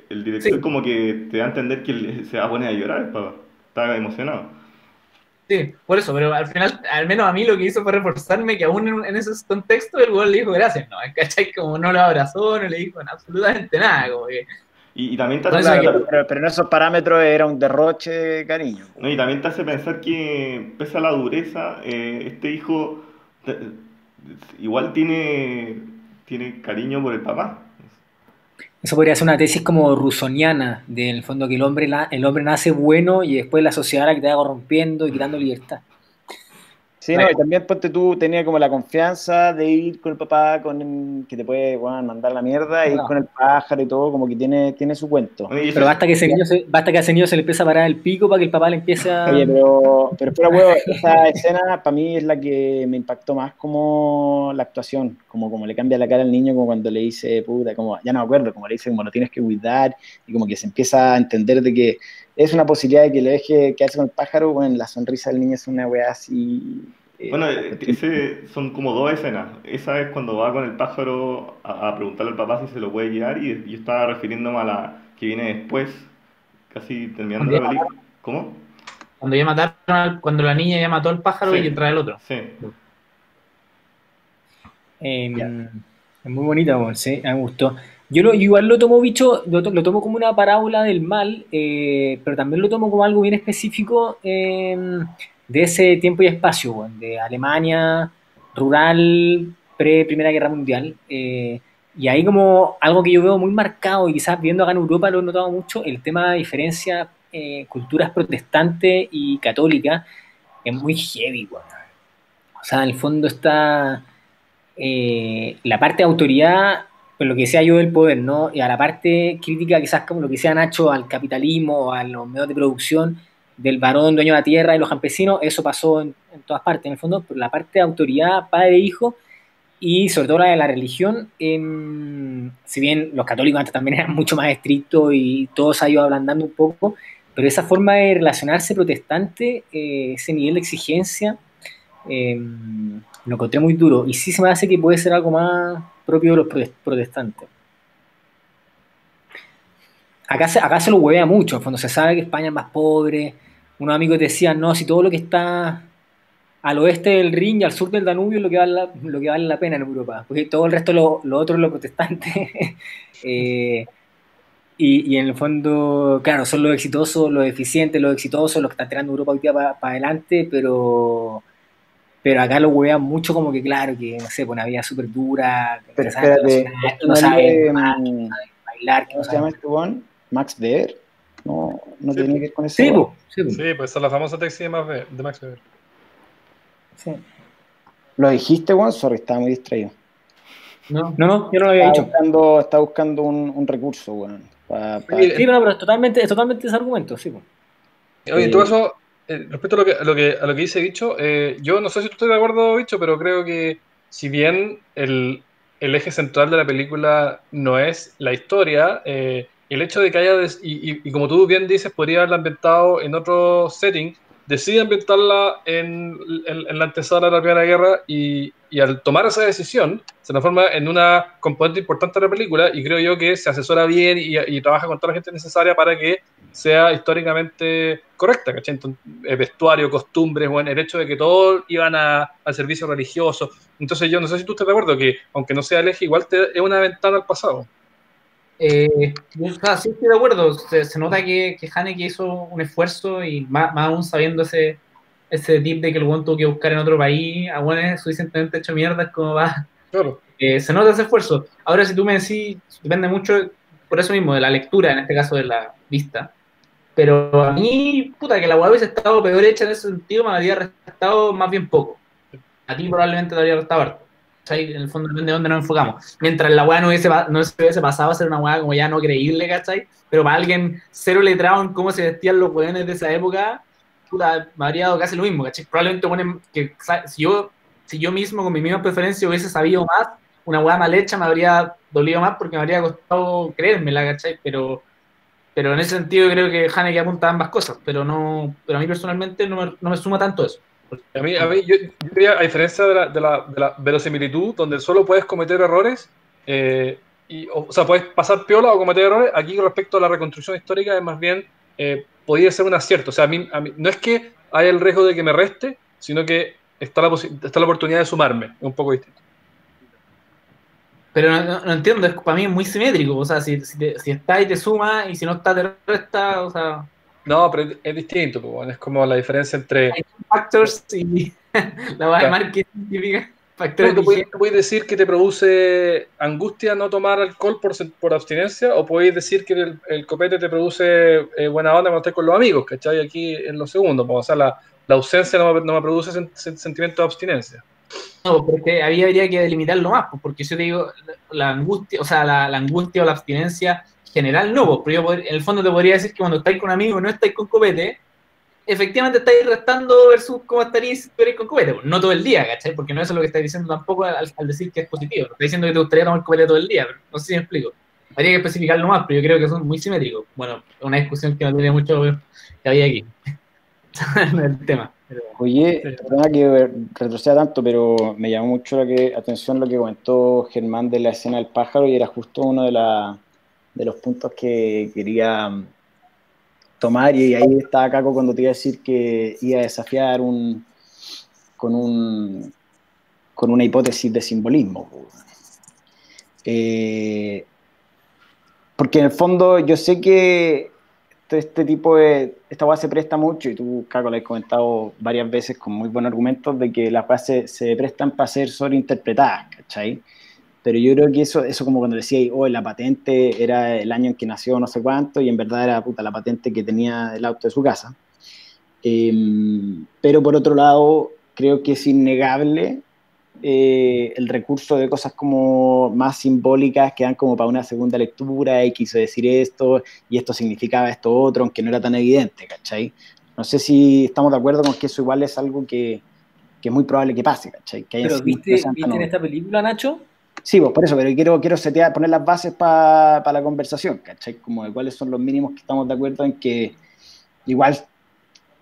A: el director como que te da a entender que se va a poner a llorar, papá. Está emocionado.
E: Sí, por eso, pero al final, al menos a mí lo que hizo fue reforzarme que aún en, en esos contextos el gol le dijo gracias, ¿no? <laughs> ¿Cachai? Como no lo abrazó, no le dijo absolutamente nada, como que...
A: Y, y también te
D: hace claro, pero, pero, en esos parámetros era un derroche de cariño.
A: No, y también te hace pensar que, pese a la dureza, eh, este hijo igual tiene, tiene cariño por el papá.
C: Eso podría ser una tesis como rusoniana, del fondo que el hombre, el hombre nace bueno y después la sociedad la que te corrompiendo y quitando libertad.
D: Sí, no, y también ponte tú, tenía como la confianza de ir con el papá, con que te puede bueno, mandar la mierda, y ir con el pájaro y todo, como que tiene, tiene su cuento.
C: Pero basta que, ese niño se, basta que a ese niño se le empiece a parar el pico para que el papá le empiece a...
D: Oye, pero, pero fuera huevo, esa escena para mí es la que me impactó más como la actuación, como, como le cambia la cara al niño, como cuando le dice, puta, como, ya no me acuerdo, como le dice, como lo tienes que cuidar, y como que se empieza a entender de que es una posibilidad de que le deje quedarse con el pájaro, bueno, la sonrisa del niño es una weá así.
A: Eh, bueno, ese son como dos escenas. Esa es cuando va con el pájaro a, preguntarle al papá si se lo puede guiar y yo estaba refiriéndome a la que viene después, casi terminando la película. ¿Cómo?
E: Cuando ya mataron, cuando la niña ya mató al pájaro y entra el otro.
A: Sí.
C: Eh, es muy bonita, sí, me gustó. Yo, lo, igual lo tomo, bicho, lo, lo, tomo como una parábola del mal, eh, pero también lo tomo como algo bien específico eh, de ese tiempo y espacio, de Alemania rural, pre-Primera Guerra Mundial. Eh, y ahí como algo que yo veo muy marcado, y quizás viendo acá en Europa lo he notado mucho, el tema de diferencia eh, culturas protestantes y católicas es muy heavy, bueno. O sea, en el fondo está eh, la parte de autoridad pues lo que sea yo del poder, ¿no? Y a la parte crítica, quizás como lo que sea Nacho al capitalismo, a los medios de producción del varón dueño de la tierra y los campesinos, eso pasó en, todas partes, en el fondo, pero la parte de autoridad, padre e hijo, y sobre todo la de la religión, eh, si bien los católicos antes también eran mucho más estrictos y todo se ha ido ablandando un poco, pero esa forma de relacionarse protestante, eh, ese nivel de exigencia, eh, lo encontré muy duro. Y sí se me hace que puede ser algo más propio de los protestantes. Acá se, acá se lo huevea mucho, cuando se sabe que España es más pobre. Unos amigos decían, no, si todo lo que está al oeste del Rin y al sur del Danubio es lo que vale la, lo que vale la pena en Europa, porque todo el resto, lo, lo otro es lo protestante. <laughs> eh, y, y, en el fondo, claro, son los exitosos, los eficientes, los exitosos, los que están tirando Europa hoy día para adelante, pero pero acá lo huean mucho como que, claro, que, no sé, pues una vida súper dura,
D: Pero
C: saben
D: espérate,
C: relacionar,
D: ¿esto
C: que
D: no
C: no
D: es
C: saben
D: mm,
C: no saben bailar, que no
D: ¿Cómo se llama
C: saben...
D: este weón? Max Beer. No, no
B: Sí,
D: tiene que ver con ese
C: Sí, pues, sí, pues,
B: Sí, pues es la famosa taxi de, Max Weber- de Max Weber.
C: sí.
D: ¿Lo dijiste, weón? Sorry, estaba muy distraído.
E: ¿no?
C: No, no, yo no lo había
D: Está
C: dicho.
D: buscando, está buscando un, un recurso, pa-
B: Oye,
C: Sí, pero, pero es totalmente, es totalmente ese argumento, sí. pues.
B: Oye, en todo caso, eh, respecto a lo que, a lo que, a lo que dice Bicho, eh, yo no sé si estás de acuerdo, Bicho, pero creo que si bien el, el eje central de la película no es la historia, eh, el hecho de que haya, des- y, y- y como tú bien dices, podría haberla ambientado en otro setting, decide ambientarla en, en- en la antesala de la Primera Guerra y, y al tomar esa decisión se transforma en una componente importante de la película y creo yo que se asesora bien y trabaja con toda la gente necesaria para que sea históricamente correcta, ¿cachai? Entonces, eh, vestuario, costumbres, bueno, el hecho de que todos iban a- al servicio religioso. Entonces yo no sé si tú estás de acuerdo que, aunque no sea el eje, igual te, es una ventana al pasado.
E: Eh, sí estoy de acuerdo. Se, se nota que, que Haneke hizo un esfuerzo y más, más aún sabiendo ese, ese tip de que el buen tuvo que buscar en otro país, a bueno es suficientemente hecho mierda como va.
B: Claro.
E: Eh, se nota ese esfuerzo. Ahora, si tú me decís, depende mucho, por eso mismo, de la lectura, en este caso de la vista. Pero a mí, puta, que la web hubiese estado peor hecha en ese sentido, me habría restado más bien poco. A ti probablemente te habría restado harto. Sea, en el fondo depende de dónde nos enfocamos. Mientras la weá no hubiese, no se hubiese pasado a ser una weá como ya no creíble, ¿cachai? Pero para alguien cero letrado en cómo se vestían los weones de esa época, puta, me habría dado casi lo mismo, ¿cachai? Probablemente ponen que si yo, si yo mismo con mi misma preferencia hubiese sabido más, una weá mal hecha me habría dolido más porque me habría costado creérmela, ¿cachai? Pero, pero en ese sentido creo que Haneke apunta a ambas cosas, pero no, pero a mí personalmente no me, no me suma tanto eso.
B: A mí, a mí yo, yo diría, a diferencia de la, de, la, de la verosimilitud, donde solo puedes cometer errores, eh, y, o, sea, puedes pasar piola o cometer errores, aquí respecto a la reconstrucción histórica es más bien, eh, podría ser un acierto. O sea, a mí, a mí- no es que haya el riesgo de que me reste, sino que está la, está la oportunidad de sumarme. Es un poco distinto.
E: Pero no, no- no entiendo, es, para mí es muy simétrico, o sea, si, si, te- si está y te suma, y si no está te resta, o sea,
B: No, pero es, es distinto. es como la diferencia entre...
E: hay factors y <laughs> la base de marketing
B: Tú,
E: factores
B: tú puedes, puedes decir que te produce angustia no tomar alcohol por, por abstinencia, o podéis decir que el, el copete te produce eh, buena onda cuando estás con los amigos, ¿cachai? Aquí en lo segundo, pues, o sea, la, la ausencia no me, no me produce sen- sen- sentimiento de abstinencia.
E: No, porque ahí habría que delimitarlo más, pues, porque yo te digo, la, angustia, o sea, la, angustia o la abstinencia general no, pues, pero yo en el fondo te podría decir que cuando estáis con amigos y no estáis con copete, efectivamente estáis restando versus cómo estaríais si estuvierais con copete, pues, no todo el día, ¿cachai? Porque no eso es lo que estáis diciendo tampoco al, decir que es positivo, no estáis diciendo que te gustaría tomar copete todo el día, pero no sé si me explico. Habría que especificarlo más, pero yo creo que son muy simétricos. Bueno, una discusión que no tiene mucho que había aquí. <laughs> el tema.
D: Oye, perdona que retroceda tanto, pero me llamó mucho la que, atención lo que comentó Germán de la escena del pájaro y era justo uno de, la, de los puntos que quería mm, tomar y ahí estaba Caco cuando te iba a decir que iba a desafiar un, con, un, con una hipótesis de simbolismo. Eh, porque en el fondo yo sé que este, este tipo de. Esta weá se presta mucho, y tú, Caco, lo has comentado varias veces con muy buenos argumentos, de que las weas se, prestan para ser sobreinterpretadas, ¿cachai? Pero yo creo que eso, eso como cuando decía, oh, la patente era el año en que nació no sé cuánto, y en verdad era puta, la patente que tenía el auto de su casa. Em, pero por otro lado, creo que es innegable eh, el recurso de cosas como más simbólicas que dan como para una segunda lectura y quiso decir esto y esto significaba esto otro, aunque no era tan evidente, ¿cachai? No sé si estamos de acuerdo con que eso igual es algo que, que es muy probable que pase, ¿cachai? Que
C: Pero ¿viste, ¿viste en esta película, Nacho?
D: Sí, pues por eso, pero quiero, quiero setear, poner las bases para la conversación, ¿cachai? Como de cuáles son los mínimos que estamos de acuerdo en que igual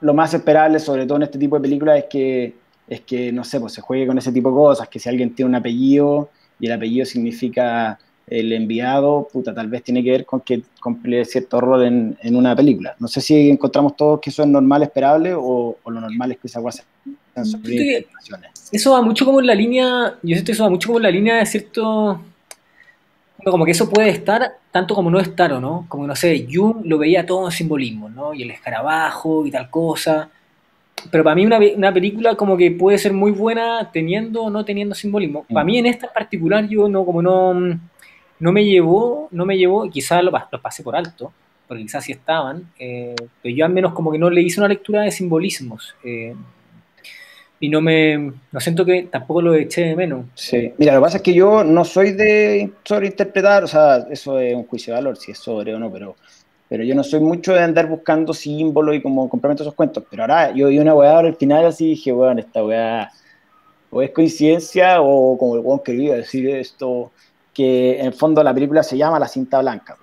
D: lo más esperable, sobre todo en este tipo de películas, es que, es que no sé, pues se juegue con ese tipo de cosas, que si alguien tiene un apellido y el apellido significa el enviado, puta, tal vez tiene que ver con que cumple cierto rol en, en una película. No sé si encontramos todos que eso es normal, esperable, o, o lo normal es que esa cosa.
C: Eso va mucho como en la línea, yo siento que eso va mucho como en la línea de cierto, como que eso puede estar tanto como no estar o no, como no sé, Jung lo veía todo en simbolismo, ¿no? Y el escarabajo y tal cosa, pero para mí una, una película como que puede ser muy buena teniendo o no teniendo simbolismo. Para
D: Mm.
C: mí en esta en particular yo no, como no, no me llevó, no me llevó, quizás los pasé por alto, porque quizás sí estaban, eh, pero yo al menos como que no le hice una lectura de simbolismos. eh, y no me, no siento que tampoco lo eché de menos.
D: Sí. Mira, lo que pasa es que yo no soy de sobreinterpretar, o sea, eso es un juicio de valor, si es sobre o no, pero, pero yo no soy mucho de andar buscando símbolos y como complemento esos cuentos. Pero ahora yo vi una weá ahora al final así dije, bueno, esta weá o es coincidencia o como el weón quería decir esto, que en el fondo la película se llama La cinta blanca,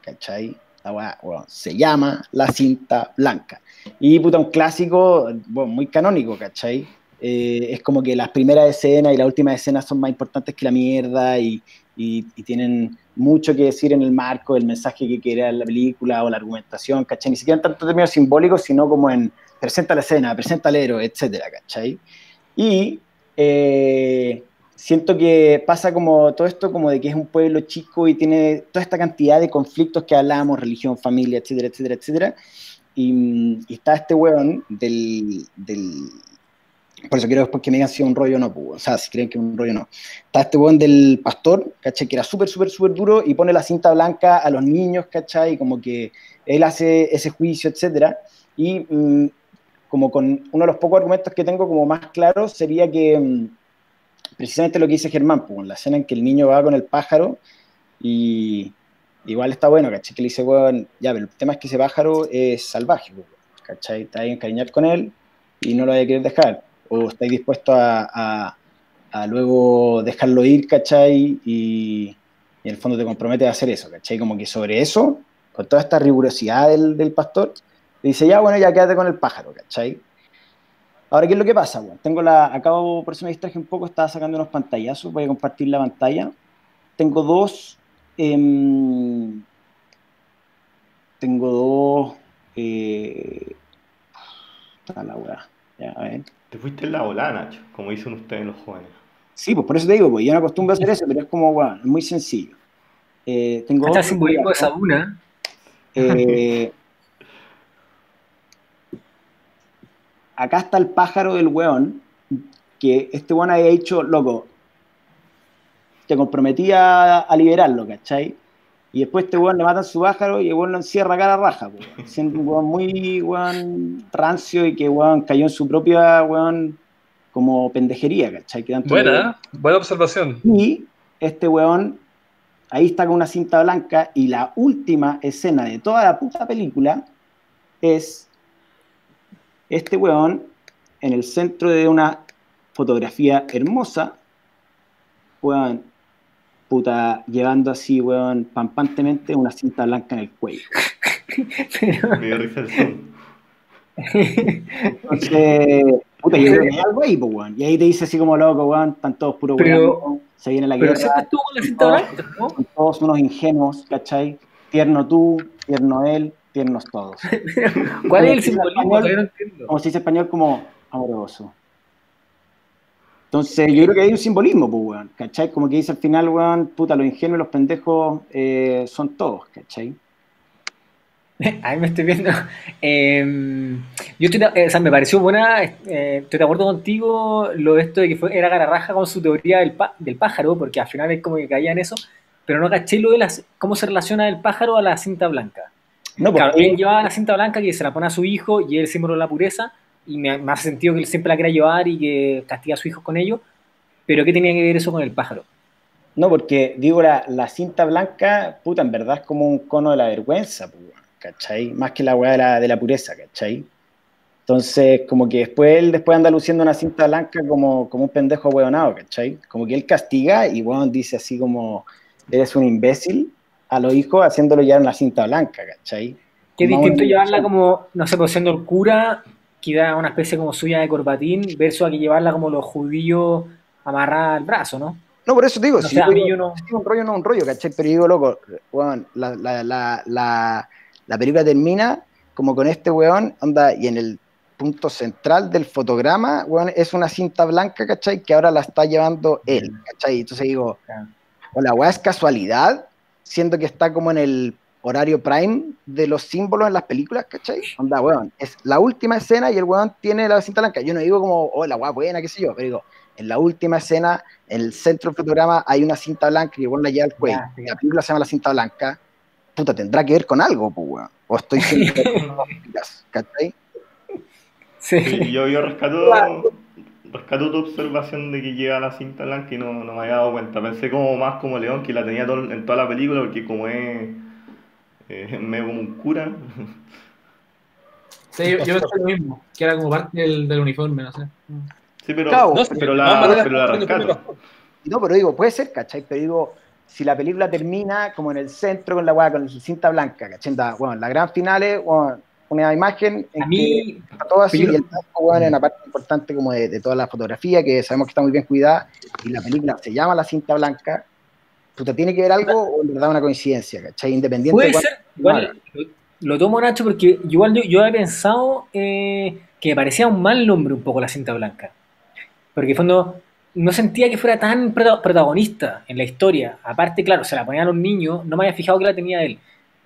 D: ¿cachai? La weá, weón, se llama La cinta blanca. Y puta, un clásico, bueno, muy canónico, ¿cachai? Eh, es como que las primeras escenas y las últimas escenas son más importantes que la mierda y, y- y tienen mucho que decir en el marco del mensaje que quiere dar la película o la argumentación, ¿cachai? Ni siquiera en tanto términos simbólicos, sino como en presenta la escena, presenta al héroe, etcétera, ¿cachai? Y eh, siento que pasa como todo esto como de que es un pueblo chico y tiene toda esta cantidad de conflictos que hablamos, religión, familia, etcétera, etcétera, etcétera. Y, está este weón del... Por eso quiero después que me digan si es un rollo o no, pues, o sea, si creen que es un rollo o no. Está este weón del pastor, ¿cachai? Que era súper, súper, súper duro y pone la cinta blanca a los niños, ¿cachai? Y como que él hace ese juicio, etcétera. Y mm, como con uno de los pocos argumentos que tengo como más claros sería que mm, precisamente lo que dice Germán, pues, la escena en que el niño va con el pájaro y igual está bueno, ¿cachai? Que le dice, weón, ya, pero el tema es que ese pájaro es salvaje, pues, ¿cachai? Está ahí encariñar con él y no lo hay querer dejar. O estáis dispuestos a, luego dejarlo ir, ¿cachai? Y, en el fondo te comprometes a hacer eso, ¿cachai? Como que sobre eso, con toda esta rigurosidad del, del pastor, dice, ya, bueno, ya quédate con el pájaro, ¿cachai? Ahora, ¿qué es lo que pasa? Tengo la, acabo, por eso me distraje un poco, estaba sacando unos pantallazos, voy a compartir la pantalla. Tengo dos, em, tengo dos, eh, la weá, ya, a ver.
A: Te fuiste en la ola, Nacho, como dicen ustedes los jóvenes.
D: Sí, pues por eso te digo, pues yo no acostumbro a hacer eso, pero es como, bueno, es muy sencillo. Eh, tengo
C: Hasta simbolismo de duna.
D: Eh, acá está el pájaro del weón, que este weón había dicho, loco, te comprometía a liberarlo, ¿cachai? Y después este weón le matan su pájaro y el weón lo encierra cara raja, po, siendo un weón muy weón rancio y que weón cayó en su propia weón como pendejería, ¿cachai? Que tanto
B: Buena, buena observación.
D: y este weón ahí está con una cinta blanca y la última escena de toda la puta película es este weón en el centro de una fotografía hermosa, weón, puta, llevando así, weón, pampantemente una cinta blanca en el cuello.
C: Pero-
A: Me dio risa el son. <laughs>
D: Entonces, puta, yo creo que hay algo ahí, pues, weón. Y ahí te dice así como loco, weón, están todos puros
C: Pero-
D: weón, se viene la
C: Pero
D: guerra.
C: siempre estuvo con la cinta blanca, ¿no?
D: son todos unos ingenuos, ¿cachai? Tierno tú, tierno él, tiernos todos. <laughs>
C: ¿Cuál es el simbolismo?
D: español-
C: no.
D: Como se dice en español, como amoroso. Entonces, yo creo que hay un simbolismo, pues, weón, ¿cachai? Como que dice al final, weón, puta, los ingenuos y los pendejos eh, son todos, ¿cachai? <laughs>
C: Ahí me estoy viendo. Eh, yo estoy, eh, o sea, me pareció buena. eh, estoy de acuerdo contigo lo de esto de que fue, era gararraja con su teoría del, pa- del pájaro, porque al final es como que caía en eso. Pero no caché lo de las, cómo se relaciona el pájaro a la cinta blanca.
D: No,
C: Claro,
D: porque
C: él llevaba la cinta blanca que se la pone a su hijo y es el símbolo de la pureza. Y me, me hace sentido que él siempre la quiera llevar y que castiga a su hijo con ello. Pero ¿qué tenía que ver eso con el pájaro?
D: No, porque digo, la, la cinta blanca, puta, en verdad es como un cono de la vergüenza, pues, ¿cachai? Más que la weá de la, de la pureza, ¿cachai? Entonces, como que después él después anda luciendo una cinta blanca como, como un pendejo hueonado, ¿cachai? Como que él castiga y weón dice así como, eres un imbécil a los hijos haciéndolo llevar una cinta blanca, ¿cachai?
C: Qué distinto llevarla como, no sé, pues siendo el cura, que da una especie como suya de corbatín, versus a que llevarla como los judíos amarrada al brazo, ¿no?
D: No, por eso te digo,
C: No
D: si
C: sé, a
D: yo
C: mí
D: digo,
C: yo no-
D: un rollo no un rollo, ¿cachai? Pero digo, loco, weón, la, la, la, la, la película termina como con este weón, onda, y en el punto central del fotograma, weón, es una cinta blanca, ¿cachai? Que ahora la está llevando él, ¿cachai? Entonces digo, o la weá es casualidad, siendo que está como en el horario prime de los símbolos en las películas, ¿cachai? Onda, weón, es la última escena y el weón tiene la cinta blanca. Yo no digo como, oh, la weá buena, qué sé yo, pero digo, en la última escena, en el centro del fotograma hay una cinta blanca y el weón la lleva al cuello.
C: Sí.
D: La película se llama La cinta blanca. Puta, tendrá que ver con algo, pues, weón. O estoy siendo <laughs> ¿cachai?
C: Sí.
A: Sí, yo, yo rescato, rescato tu observación de que llega la cinta blanca y no, no me había dado cuenta. Pensé como más como León, que la tenía todo- en toda la película, porque como es, eh, medio como un cura.
E: Sí, yo, yo pensé lo mismo, que era como parte del, del uniforme, no sé.
A: Sí, pero,
D: Claro,
B: No,
A: pero la,
B: maneras,
A: pero la rescato.
D: No, pero digo, puede ser, ¿cachai? Pero digo, si la película termina como en el centro con la weá, con su cinta blanca, ¿cachai? Bueno, la gran final es bueno, una imagen en
C: A mí,
D: que está todo así
C: pero-
D: y el blanco, weón, es una parte importante como de, de toda la fotografía, que sabemos que está muy bien cuidada, y la película se llama La cinta blanca, puta, ¿tiene que ver algo o en verdad una coincidencia, ¿cachai? Independiente
C: puede
D: de cuál-
C: ser, igual, lo, lo tomo Nacho porque igual yo, yo había pensado eh, que me parecía un mal nombre un poco la cinta blanca. Porque en fondo no sentía que fuera tan prota- protagonista en la historia. Aparte, claro, se la ponían a un niño, no me había fijado que la tenía él.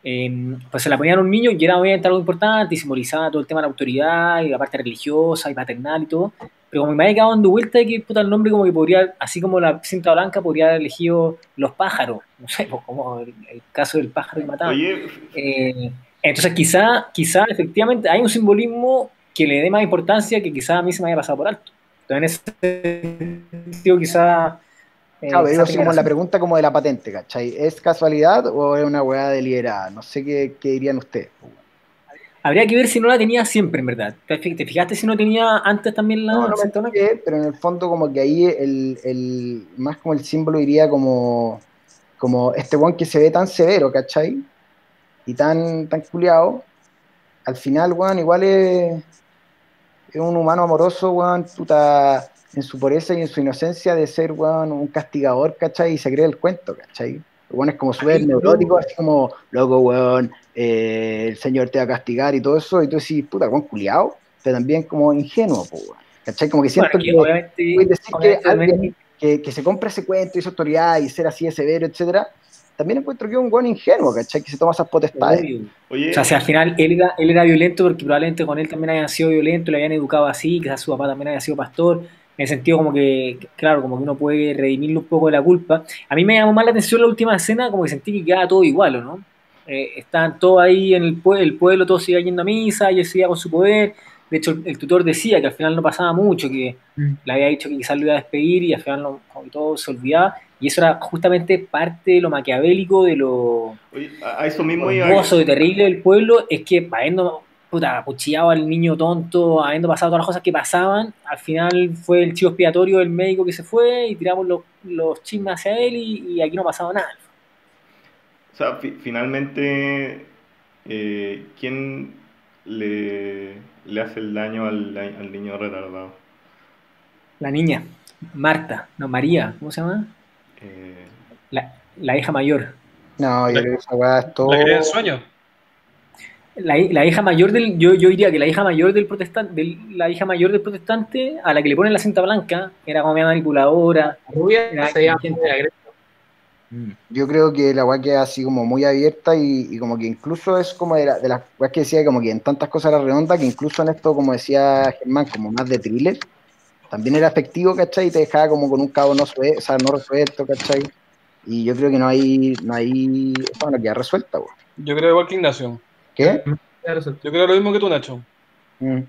C: Eh, pues se la ponían a un niño y era obviamente algo importante y simbolizaba todo el tema de la autoridad y la parte religiosa y paternal y todo. Pero como me había quedado dando vuelta de que puta el nombre como que podría, así como la cinta blanca, podría haber elegido los pájaros. <laughs> No sé, pues, como el, el caso del pájaro que mataban.
A: Oye,
C: Eh, entonces quizá, quizá efectivamente hay un simbolismo que le dé más importancia que quizá a mí se me haya pasado por alto. Entonces en ese sentido quizá... eh,
D: Claro, digo, como la pregunta como de la patente, ¿cachai? ¿Es casualidad o es una weá deliberada? No sé qué, qué dirían ustedes.
C: Habría que ver si no la tenía siempre, en verdad. ¿Te fi- te fijaste si no tenía antes también la
D: No, no me expliqué, pero en el fondo como que ahí el, el- más como el símbolo iría como, como este weón que se ve tan severo, ¿cachai? Y tan, tan culiado, al final, weón, igual es, es un humano amoroso, weón, puta, en su pureza y en su inocencia de ser, weón, un castigador, ¿cachai? Y se cree el cuento, ¿cachai? El weón es como súper neurótico, así como, loco, weón, eh, el señor te va a castigar y todo eso, y tú decís, puta, weón, culiado, pero también como ingenuo, po, weón. ¿cachai? Como que siento
C: Bueno, que
D: que
C: obviamente,
D: puedes decir que
C: obviamente
D: alguien
C: también-
D: que, que se compra ese cuento y esa autoridad y ser así de severo, etcétera, también encuentro que es un buen ingenuo, ¿cachai? Que se toma esas potestades.
A: oye,
C: O sea, si al final él era, él era violento porque probablemente con él también habían sido violentos, le habían educado así, quizás su papá también había sido pastor, en el sentido como que, claro, como que uno puede redimirle un poco de la culpa. A mí me llamó más la atención la última escena, como que sentí que quedaba todo igual, ¿o no? Eh, estaban todos ahí en el, pue- el pueblo, todos iban yendo a misa, y él seguía con su poder. De hecho, el, el tutor decía que al final no pasaba mucho, que
E: Mm.
C: le había dicho que quizás lo iba a despedir y al final no, como que todo se olvidaba. Y eso era justamente parte de lo maquiavélico, de lo,
A: oye, a eso mismo iba.
C: hermoso y terrible del pueblo es que habiendo puta, acuchillado al niño tonto, habiendo pasado todas las cosas que pasaban, al final fue el chivo expiatorio del médico que se fue y tiramos los, los chismes hacia él y, y aquí no ha pasado nada.
A: O sea, fi- finalmente, eh, ¿quién le, le hace el daño al, al niño retardado?
C: La niña, Marta, no, María, ¿cómo se llama?
A: Eh,
C: La, la hija mayor.
D: No, yo creo que esa weá es todo.
B: La que tiene el sueño.
C: La, hi- la hija mayor del, yo, yo diría que la hija mayor del protestante, la hija mayor del protestante, a la que le ponen la cinta blanca, era como media manipuladora.
E: La rubia
C: Era
E: se llama
C: gente-
E: María Greta.
D: Yo creo que la weá queda así como muy abierta y, y como que incluso es como de, la- de las weas que decía, como que en tantas cosas era redonda, que incluso en esto, como decía Germán, como más de thriller, también era efectivo, ¿cachai? Y te dejaba como con un cabo no, o sea, no resuelto, ¿cachai? Y yo creo que no hay, no hay, esa no queda resuelta.
B: Yo creo igual que Ignacio.
D: ¿Qué?
B: Yo creo lo mismo que tú, Nacho.
D: Mm.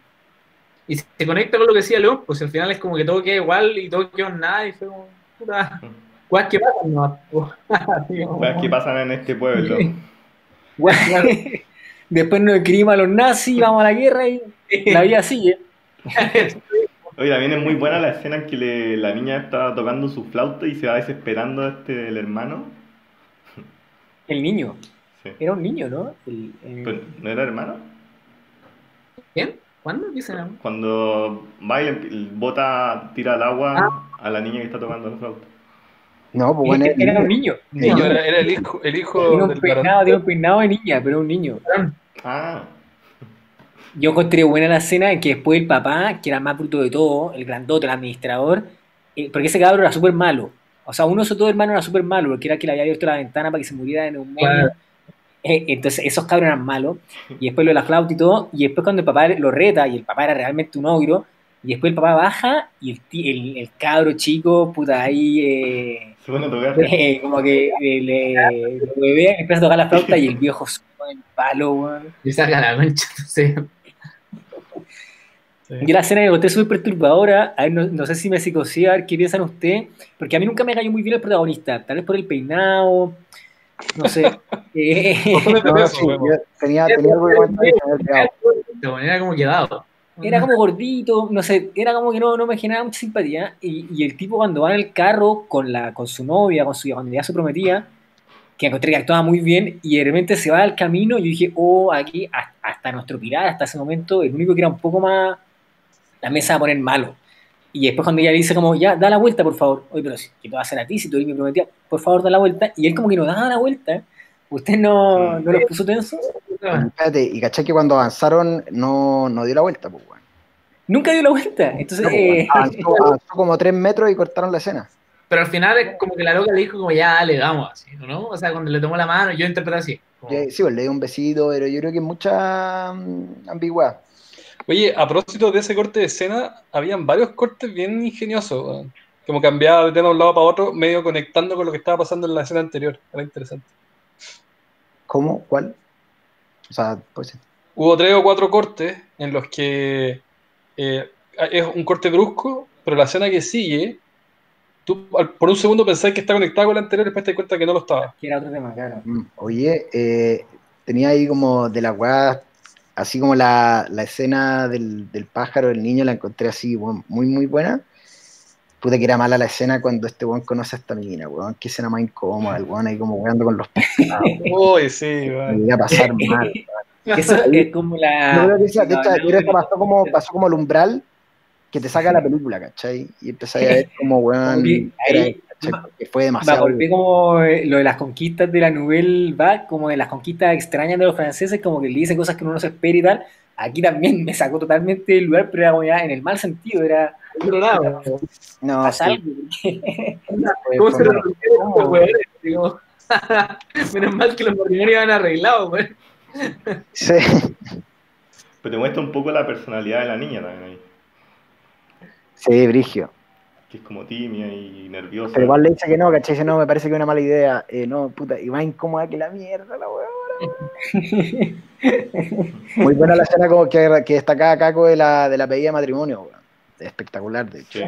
E: Y se conecta con lo que decía León, pues al final es como que todo queda igual y todo quedó en nada y fue como, puta, cosas que pasan, ¿no? <laughs>
A: Que pasan en este pueblo. <laughs>
C: Después nos escribimos a los nazis, vamos a la guerra y la vida sigue. <laughs>
A: Oye, también es muy buena la escena en que le- la niña está tocando su flauta y se va desesperando este, el hermano.
C: El niño.
A: Sí.
C: Era un niño, ¿no? El- el-
A: Pero, ¿No era hermano?
E: ¿Quién? ¿Cuándo? ¿Qué será?
A: Cuando va y bota, tira al agua a la niña que está tocando la flauta.
D: No, pues bueno,
C: era, era un niño.
B: No, era, era el hijo, el hijo
C: Tiene un
B: del
C: peinado, tiene un peinado de niña, pero un niño.
A: Ah,
C: Yo encontré buena la escena en que después el papá, que era más bruto de todo, el grandote, el administrador, eh, porque ese cabrón era súper malo. O sea, uno de esos dos hermanos era súper malo, porque era el que le había abierto la ventana para que se muriera de neumonía.
E: Claro.
C: Eh, entonces esos cabros eran malos, y después lo de la flauta y todo, y después cuando el papá lo reta, y el papá era realmente un ogro, y después el papá baja, y el, el, el cabro chico, puta, ahí... eh,
A: Se pone a tocar. <laughs>
C: eh, como que le, lo bebé, empieza a tocar la flauta y el viejo pone el palo, weón.
E: Y saca la mancha, <laughs> no sé.
C: Yo la escena que encontré súper perturbadora, a ver, no, no sé si me psicosía, a ver qué piensan ustedes, porque a mí nunca me cayó muy bien el protagonista, tal vez por el peinado, no sé. <laughs> Eh,
D: tenía, tenía
E: como quedado.
C: era como gordito, no sé, era como que no, no me generaba mucha simpatía, y, y el tipo cuando va en el carro con, la, con su novia, con su, cuando ya se prometía, que encontré que actuaba muy bien, y de repente se va al camino, y yo dije, oh, aquí, hasta, hasta nuestro pirata, hasta ese momento, el único que era un poco más, la mesa va a poner malo. Y después cuando ella dice como, ya, da la vuelta, por favor. Oye, pero si, ¿qué te va a hacer a ti si tú eres mi prometida? Por favor, da la vuelta. Y él como que no daba la vuelta. ¿Usted no, no los puso tensos?
D: Espérate, y caché que cuando avanzaron no, no dio la vuelta, pues, weón.
C: Nunca dio la vuelta. Entonces,
D: No, pues,
C: eh,
D: avanzó, avanzó como tres metros y cortaron la escena.
E: Pero al final es como que la loca le dijo como ya le damos así, ¿no? O sea, cuando le tomó la mano, yo interpreté así. como-
D: Sí, pues le di un besito, pero yo creo que mucha mm, ambigüedad.
B: Oye, a propósito de ese corte de escena, habían varios cortes bien ingeniosos. Como cambiaba de tema de un lado para otro, medio conectando con lo que estaba pasando en la escena anterior. Era interesante.
D: ¿Cómo? ¿Cuál? O sea, pues
B: Hubo tres o cuatro cortes en los que eh, es un corte brusco, pero la escena que sigue, tú por un segundo pensás que está conectada con la anterior y después te das cuenta que no lo estaba.
C: que era otro tema, claro.
D: Mm, Oye, eh, tenía ahí como de la weá, así como la, la escena del, del pájaro, del niño, la encontré así, weón, muy, muy buena. Puta que era mala la escena cuando este weón conoce a esta mina, weón. Qué escena más incómoda, el weón ahí como weando con los pescados. <laughs>
B: Uy, sí,
D: Me
B: weón.
D: iba a pasar <laughs> mal.
C: Eso es como la...
D: Yo creo que esa- de hecho, yo creo que pasó como, pasó como el umbral que te saca la <laughs> película, ¿cachai? Y empezás a ver como, weón,
C: ahí-
D: fue
C: Me
D: demasiado.
C: acordé como eh, lo de las conquistas de la Nouvelle Vague, como de las conquistas extrañas de los franceses, como que le dicen cosas que uno no se espera y tal. Aquí también <laughs> me sacó totalmente del lugar, pero era como ya en el mal sentido, era
E: otro lado.
D: No,
C: pasa
D: sí, <laughs>
E: ¿Cómo se lo <laughs> Menos mal que los matrimonios iban arreglados, weón.
D: Sí.
A: Pero te muestra un poco la personalidad de la niña también ahí.
D: Sí, Brigio.
A: Que es como tímida y nerviosa.
D: Pero igual le dice que no, ¿cachai? Dice, no, me parece que es una mala idea. Eh, no, puta, y más incómoda que la mierda, la weón. <laughs> Muy buena la escena como que, que destacaba Caco de la, de la pedida de matrimonio, weón. Espectacular, de hecho.
A: Sí.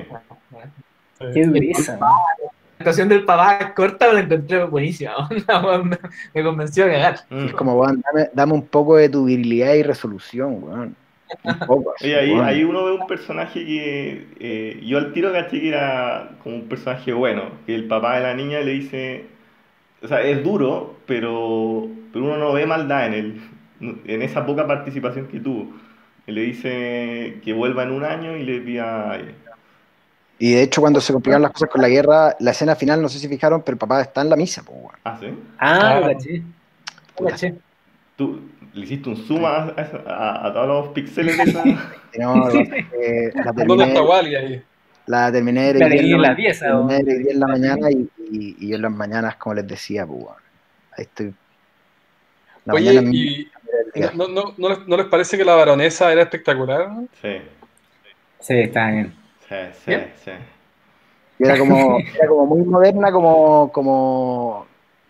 C: Qué dureza.
E: La actuación del papá corta la encontré buenísima. <laughs> me, convenció a cagar.
D: Es como, weón, dame, dame un poco de tu virilidad y resolución, weón.
A: Oye, ahí, ahí uno ve un personaje que eh, yo al tiro caché que era como un personaje bueno, que el papá de la niña le dice, o sea, es duro, pero, pero uno no ve maldad en él, <laughs> en esa poca participación que tuvo. Él le dice que vuelva en un año y le pida...
D: Y de hecho, cuando se complicaron las cosas con la guerra, la escena final, no sé si fijaron, pero el papá está en la misa, weón.
A: Ah, ¿sí?
C: Ah, lo
B: Ah.
C: caché.
E: Caché.
A: ¿Tú le hiciste un zoom a, a- a- a todos los píxeles de esa...? <laughs>
D: No, eh, la
B: ¿Dónde
D: terminé,
B: está Wally ahí?
D: la terminé de
C: en la pieza,
D: en la mañana y, y, y yo en las mañanas, como les decía, pues. Ahí estoy. La
B: Oye, y
D: misma-
B: ¿no, no, no, les, no les parece que la baronesa era espectacular?
A: Sí,
C: Sí, está bien.
A: sí, sí,
E: ¿Bien?
A: sí.
D: Y era como, <laughs> era como muy moderna, como, como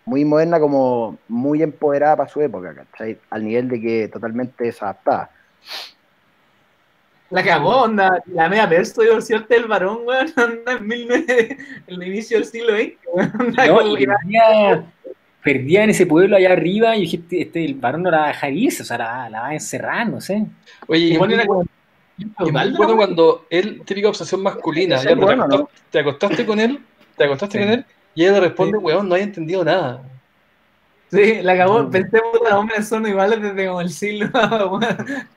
D: muy moderna, como muy empoderada para su época, ¿cachai? Al nivel de que totalmente desadaptada.
E: La cagó, onda. La media persto divorciarte del varón, weón. <laughs> Onda en 19, en el inicio del siglo XX, weón.
C: No, perdía, perdía en ese pueblo allá arriba y dije, este, el varón no la va a dejar irse, o sea, la, la va a encerrar, no sé.
B: Oye, y
E: y
B: es
E: pone
B: muy,
E: una como-
B: y es
E: total,
B: muy
E: ¿no?
B: bueno cuando él, típica obsesión masculina, <laughs> ya,
D: bueno,
B: te,
D: ¿no?
B: acostaste, te acostaste con él, te acostaste
C: Sí.
B: con él, y ella le responde, weón, no hay entendido nada.
E: Sí, la cagó. Pensé, puta, los hombres son iguales desde como el siglo. <laughs>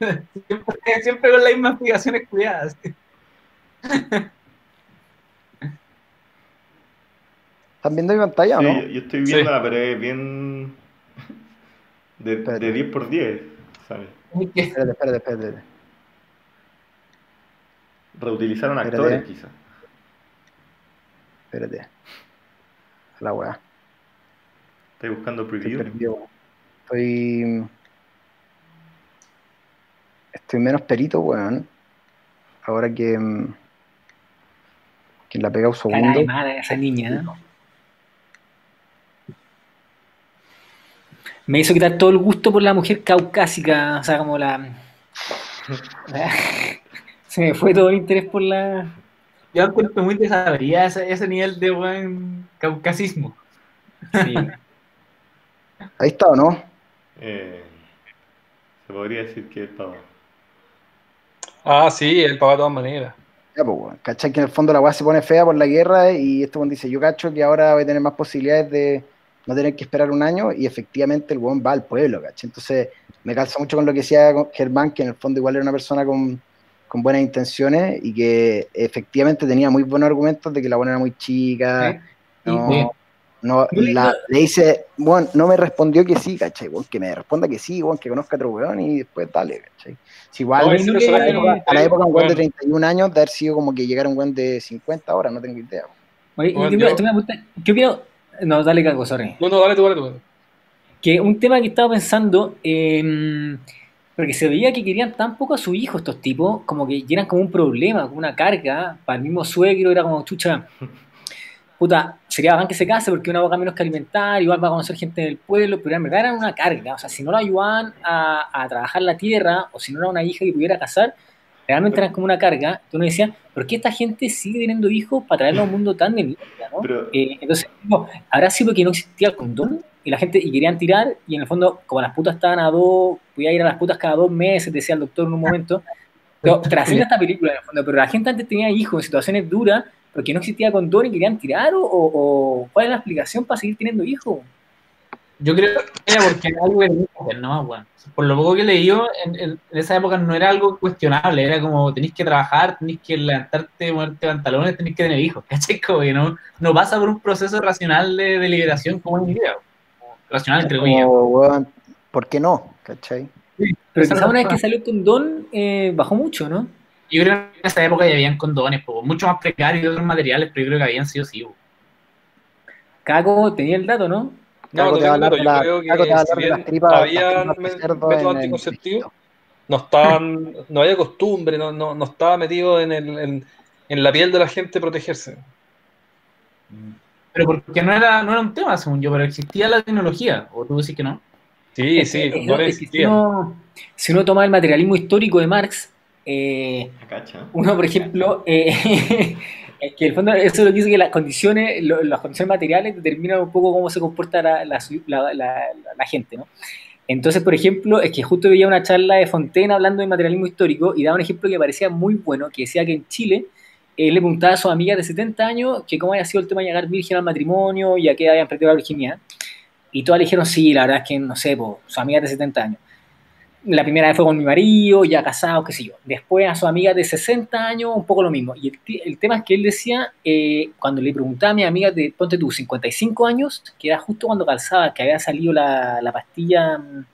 E: Siempre, siempre con las mismas explicaciones cuidadas.
D: ¿Están viendo mi pantalla o
A: Sí,
D: no?
A: yo, yo estoy
B: Sí.
A: viéndola, pero es bien... De, de 10 por 10, ¿sabes?
D: Espérate, espérate, espérate.
A: Reutilizaron
D: Espérate.
A: actores, quizás.
D: Espérate. La weá.
A: Estoy buscando
D: Estoy
A: preview.
D: perdido. Estoy. Estoy menos perito, weón. Ahora que. mm, Que la pega un segundo.
C: mala esa niña, ¿no? Me hizo quitar todo el gusto por la mujer caucásica, o sea, como la... la- <laughs> Se me fue todo el interés por la...
E: Yo encuentro muy desabrida ese, ese nivel de buen caucasismo.
C: Sí.
D: Ahí está, ¿o no?
A: Eh, se podría decir que es pavo.
B: Ah, sí, el papá de todas maneras.
D: Ya, pues, weón. ¿Cachai? Que en el fondo la weá se pone fea por la guerra y este weón dice, yo cacho que ahora voy a tener más posibilidades de no tener que esperar un año y efectivamente el weón va al pueblo, ¿cachai? Entonces me calza mucho con lo que decía Germán, que en el fondo igual era una persona con, con buenas intenciones y que efectivamente tenía muy buenos argumentos de que la buena era muy chica. No,
E: Sí.
D: no, la- le dice, bueno, no me respondió que sí, ¿cachai? Weón, que me responda que sí, weón, que conozca a otro weón y después dale, ¿cachai? Si igual
B: No,
D: a la época,
B: no-
D: a la época un weón de
B: bueno.
D: 31 años de haber sido como que llegara un weón de 50 ahora, no tengo idea.
C: Oye, y
B: Bueno,
C: tú me-
B: yo-
C: tú me apuntas- ¿Qué opino? No, dale cago, sorry.
B: No, no, dale tú, dale tú.
C: Que un tema que estaba pensando, eh, porque se veía que querían tan poco a su hijo estos tipos, como que eran como un problema, como una carga, para el mismo suegro era como, chucha, puta, sería bacán que se case porque una boca menos que alimentar, igual va a conocer gente del pueblo, pero en verdad eran una carga, o sea, si no lo ayudaban a, a trabajar la tierra, o si no era una hija que pudiera casar, realmente eran como una carga, entonces uno decía, ¿por qué esta gente sigue teniendo hijos para traerlo a un mundo tan de mierda, no?
A: Pero-
C: Eh, entonces, no, habrá sido porque no existía el condón y la gente y querían tirar y en el fondo, como las putas estaban a dos, podía ir a las putas cada dos meses, decía el doctor en un momento. Pero <laughs> trasciende esta película en el fondo, pero la gente antes tenía hijos en situaciones duras porque no existía condón y querían tirar o, o- cuál es la explicación para seguir teniendo hijos.
E: Yo creo que era porque era algo que ¿no? Bueno, por lo poco que leí yo, en, esa época no era algo cuestionable, era como tenéis que trabajar, tenéis que levantarte, moverte pantalones, tenéis que tener hijos, <laughs> ¿cachai? Como que no, no pasa por un proceso racional de, de liberación como en video. Racional, entre comillas.
D: ¿por qué no? ¿Cachai?
C: Pero quizá una vez que salió el condón, eh, bajó mucho, ¿no?
E: Yo creo que en esa época ya habían condones, po, mucho más precarios y otros materiales, pero yo creo que habían sido sí. po.
C: Caco tenía el dato, ¿no?
B: No,
D: Caco
B: no
D: te va a hablar de
B: Yo
D: la-
B: creo
D: Caco te va a
B: que
D: hablar de las tripas-
B: había métodos anticonceptivos, no estaban, no había costumbre, no, no, no estaba metido en, el, en, en la piel de la gente protegerse.
E: Pero porque no era, no era un tema, según yo, pero existía la tecnología, o tú decís que no.
B: Sí,
C: Es
B: sí,
C: es- es que si, uno, si uno toma el materialismo histórico de Marx, eh. Uno, por ejemplo, eh, <laughs> es que en el fondo eso es lo que dice que las condiciones, lo- las condiciones materiales determinan un poco cómo se comporta la, la, la- la- la gente, ¿no? Entonces, por ejemplo, es que justo veía una charla de Fontaine hablando de materialismo histórico y daba un ejemplo que me parecía muy bueno, que decía que en Chile él le preguntaba a sus amigas de 70 años que cómo había sido el tema de llegar virgen al matrimonio y a qué habían perdido la virginidad. Y todas le dijeron, sí, la verdad es que, no sé, po, sus amigas de 70 años. La primera vez fue con mi marido, ya casado, qué sé yo. Después a su amiga de 60 años, un poco lo mismo. Y el, el tema es que él decía, eh, cuando le preguntaba a mi amiga de, ponte tú, 55 años, que era justo cuando calzaba, que había salido la, la pastilla mm,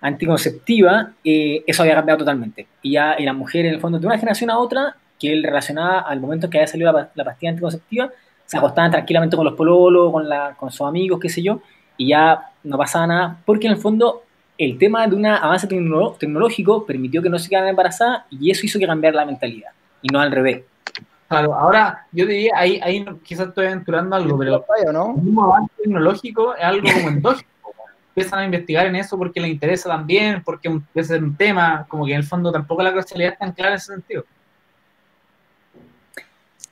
C: anticonceptiva, eh, eso había cambiado totalmente. Y ya y la mujer, en el fondo, de una generación a otra, que él relacionaba al momento en que había salido la, la pastilla anticonceptiva, se acostaban tranquilamente con los pololos, con, la, con sus amigos, qué sé yo, y ya no pasaba nada, porque en el fondo el tema de un avance tecno- tecnológico permitió que no se quedaran embarazadas y eso hizo que cambiara la mentalidad, y no al revés.
E: Claro, ahora yo diría, ahí, ahí quizás estoy aventurando algo, pero
D: ¿o no?
E: el mismo avance tecnológico es algo como endógeno. <laughs> Empiezan a investigar en eso porque les interesa también, porque es un tema, como que en el fondo tampoco la causalidad es tan clara en ese sentido.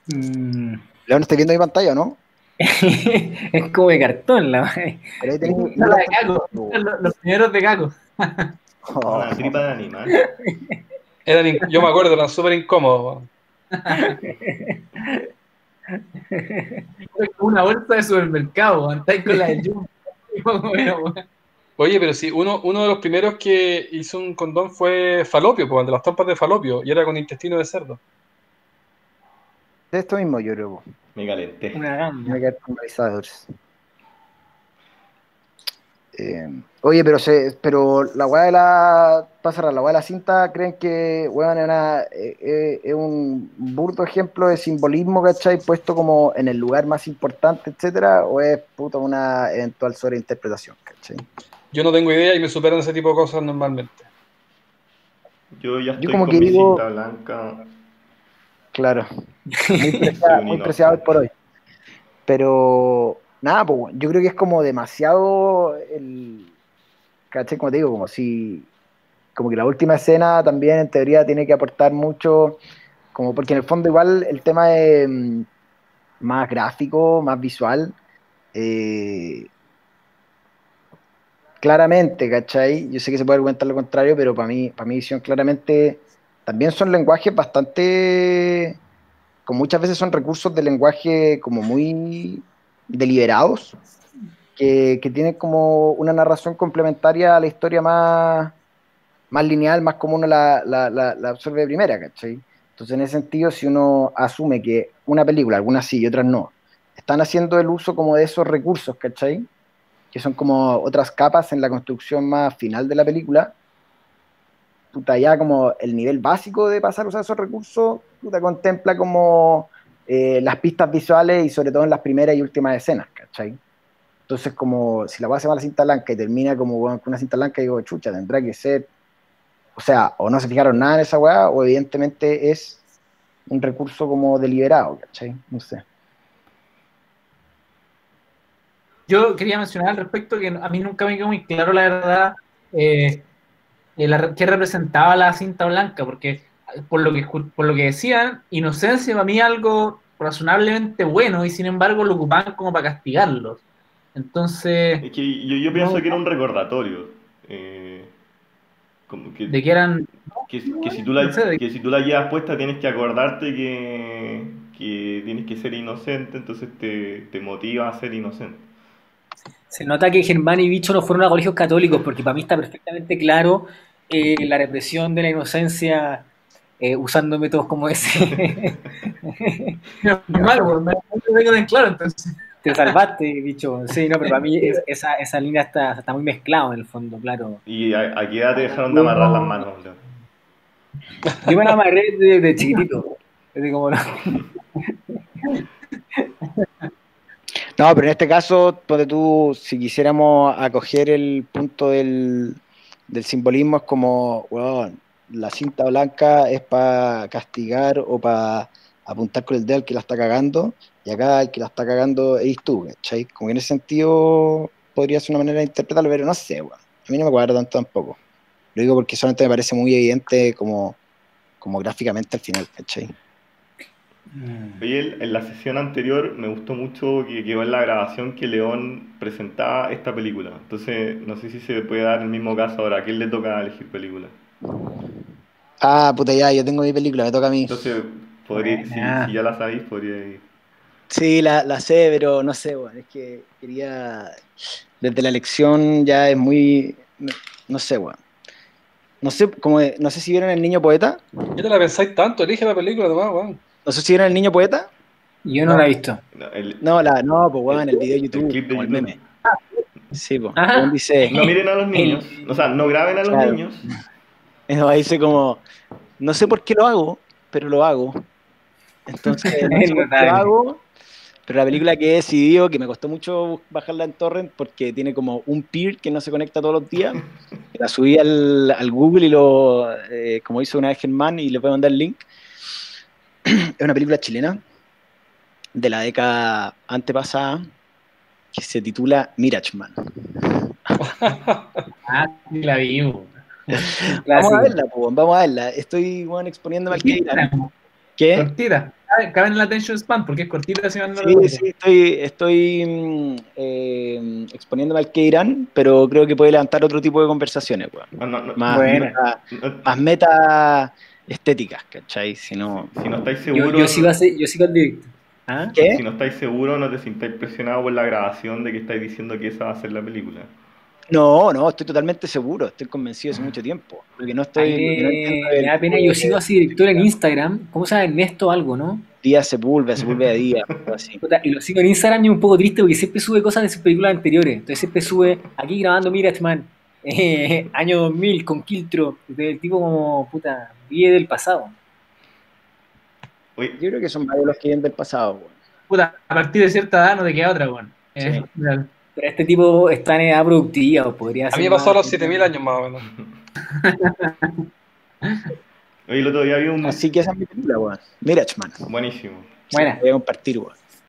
C: Mm.
D: León, ¿estás viendo mi pantalla no? <laughs>
C: es como de cartón la madre.
D: Pero ahí tengo-
E: La de Caco, los, los primeros de Caco.
D: Oh,
A: Una tripa de animal. <laughs>
B: Eran yo me acuerdo, eran súper incómodos. <laughs>
E: Una bolsa de supermercado, andáis con la de Jumbo.
B: Oye, pero sí, uno, uno de los primeros que hizo un condón fue falopio, pues, de las trompas de falopio, y era con intestino de cerdo.
D: Esto mismo yo creo.
A: Me calenté.
C: Una gamba.
D: Me. Eh, oye, pero se, pero la weá de la. Para la weá de la cinta, ¿creen que weón, es, eh, eh, es un burdo ejemplo de simbolismo, ¿cachai? Puesto como en el lugar más importante, etcétera, o es puta una eventual sobreinterpretación, ¿cachai?
B: Yo no tengo idea y me superan ese tipo de cosas normalmente.
A: Yo ya estoy
D: como
A: con
D: que
A: mi
D: digo-
A: cinta blanca.
D: Claro. <laughs> Muy preciado,
A: un
D: muy
A: inocente.
D: preciado hoy por hoy. Pero, nada, pues, yo creo que es como demasiado el. ¿Cachai? Como te digo, como si. Como que la última escena también en teoría tiene que aportar mucho. Como porque en el fondo, igual el tema es mm, más gráfico, más visual. eh, claramente, ¿cachai? Yo sé que se puede argumentar lo contrario, pero para mí, para mi visión, claramente también son lenguajes bastante, como muchas veces son recursos de lenguaje como muy deliberados, que, que tienen como una narración complementaria a la historia más, más lineal, más como uno la, la, la, la absorbe de primera, ¿cachai? Entonces, en ese sentido, si uno asume que una película, algunas sí y otras no, están haciendo el uso como de esos recursos, ¿cachai? Que son como otras capas en la construcción más final de la película, puta, ya como el nivel básico de pasar a usar esos recursos, puta, contempla como eh, las pistas visuales y sobre todo en las primeras y últimas escenas, ¿cachai? Entonces, como si la weá se llama la cinta blanca y termina como con una cinta blanca, digo, chucha, tendrá que ser, o sea, o no se fijaron nada en esa weá, o evidentemente es un recurso como deliberado, ¿cachai? No sé.
E: Yo quería mencionar al respecto que a mí nunca me quedó muy claro, la verdad, eh, eh, la- qué representaba la cinta blanca, porque eh, por lo que, por lo que decían, inocencia para mí es algo razonablemente bueno y sin embargo lo ocupaban como para castigarlos. Entonces,
A: Es que yo, yo pienso
E: No.
A: que era un recordatorio. eh, como que,
E: de que eran...
A: que, que si tú la,
E: no sé, de-
A: que si tú la llevas puesta tienes que acordarte que, que tienes que ser inocente, entonces te, te motiva a ser inocente.
C: Se nota que Germán y Bicho no fueron a colegios católicos, porque para mí está perfectamente claro eh, la represión de la inocencia eh, usando métodos como ese. <laughs>
E: Mal, pues, me me quedó en claro entonces.
C: Te salvaste, Bicho. <laughs> Sí, no, pero para mí es- esa, esa línea está, está muy mezclada en el fondo, claro.
A: ¿Y a, a qué edad te dejaron de amarrar las manos?
C: Yo me la amarré desde chiquitito. Desde como no- <laughs>
D: No, pero en este caso, ponte tú, si quisiéramos acoger el punto del, del simbolismo, es como, weón, la cinta blanca es para castigar o para apuntar con el dedo al que la está cagando, y acá el que la está cagando es tú, ¿cachai? Como que en ese sentido podría ser una manera de interpretarlo, pero no sé, weón. A mí no me cuadra tanto tampoco. Lo digo porque solamente me parece muy evidente como, como gráficamente al final, ¿cachai?
A: Oye, el- en la sesión anterior me gustó mucho que quedó en la grabación que León presentaba esta película. Entonces, no sé si se puede dar el mismo caso ahora. ¿A quién le toca elegir película?
D: Ah, puta, ya, yo tengo mi película, me toca a mí.
A: Entonces, podría, si, ya la sabéis, podría ir.
D: Sí, la, la sé, pero no sé, bueno, es que quería. Desde la elección ya es muy. No, sé, bueno. No sé, como de- no sé si vieron El Niño Poeta.
B: ¿Qué te la pensáis tanto? Elige la película nomás, weón.
D: No sé si vieron El Niño Poeta.
C: Yo no la he visto.
A: No, el-
D: No, la, no, pues weón, el video de YouTube,
A: clip de
D: como el
A: YouTube.
D: meme. Sí, pues. Weón dice.
A: no miren a los niños. O sea, no graben a los
D: Claro.
A: niños. <laughs>
D: No, dice como. No sé por qué lo hago, pero lo hago. Entonces, <laughs> no sé por qué lo hago. Pero la película que he decidido, que me costó mucho bajarla en torrent, porque tiene como un peer que no se conecta todos los días. <laughs> La subí al, al Google y lo, eh, como hizo una vez Germán, y le voy a mandar el link. <clears throat> Es una película chilena de la década antepasada que se titula Mirachman. <laughs>
E: Ah, sí, la vi. po. <laughs>
D: Vamos a verla, po, vamos a verla. Estoy bueno, exponiéndome al que. ¿Qué?
E: Cortita. Cabe- Cabe en el attention span porque es cortita. Si no
D: Sí, sí, estoy, estoy mm, eh, exponiéndome al que irán, pero creo que puede levantar otro tipo de conversaciones, weón.
A: No, no, no,
D: Más,
C: Buena.
D: meta,
A: no-
D: más meta estéticas, ¿cachai? Si no,
A: si no estáis seguros,
C: yo sigo así- yo sigo al directo. ¿Ah?
D: ¿Qué?
A: si no estáis seguros, no te sintáis presionados por la grabación de que estáis diciendo que esa va a ser la película.
D: No, no, estoy totalmente seguro, estoy convencido hace mucho tiempo. Lo que no estoy. no
C: Ay,
D: entiendo
C: me da pena, yo sigo a ese director en Instagram. ¿Cómo se llama? Ernesto algo, ¿no?
D: Día Sepúlveda de <laughs> Día, algo así.
C: Y lo sigo en Instagram y es un poco triste porque siempre sube cosas de sus películas anteriores. Entonces siempre sube aquí grabando Mirachman, eh, <laughs> año 2000 con Kiltro. El tipo como, puta, vive del pasado.
D: Yo creo que son varios los que vienen del pasado, weón.
E: Puta, a partir de cierta edad no te queda otra, weón.
D: Sí.
E: Eh.
C: Pero este tipo está en edad productiva, o podría
B: A
C: ser.
B: mí me pasó a los 7000 años más o menos.
A: oye, el otro día vi un...
D: Así que esa es mi película, weón. Mirachman.
A: Buenísimo.
C: Buena.
D: Voy a compartir, weón.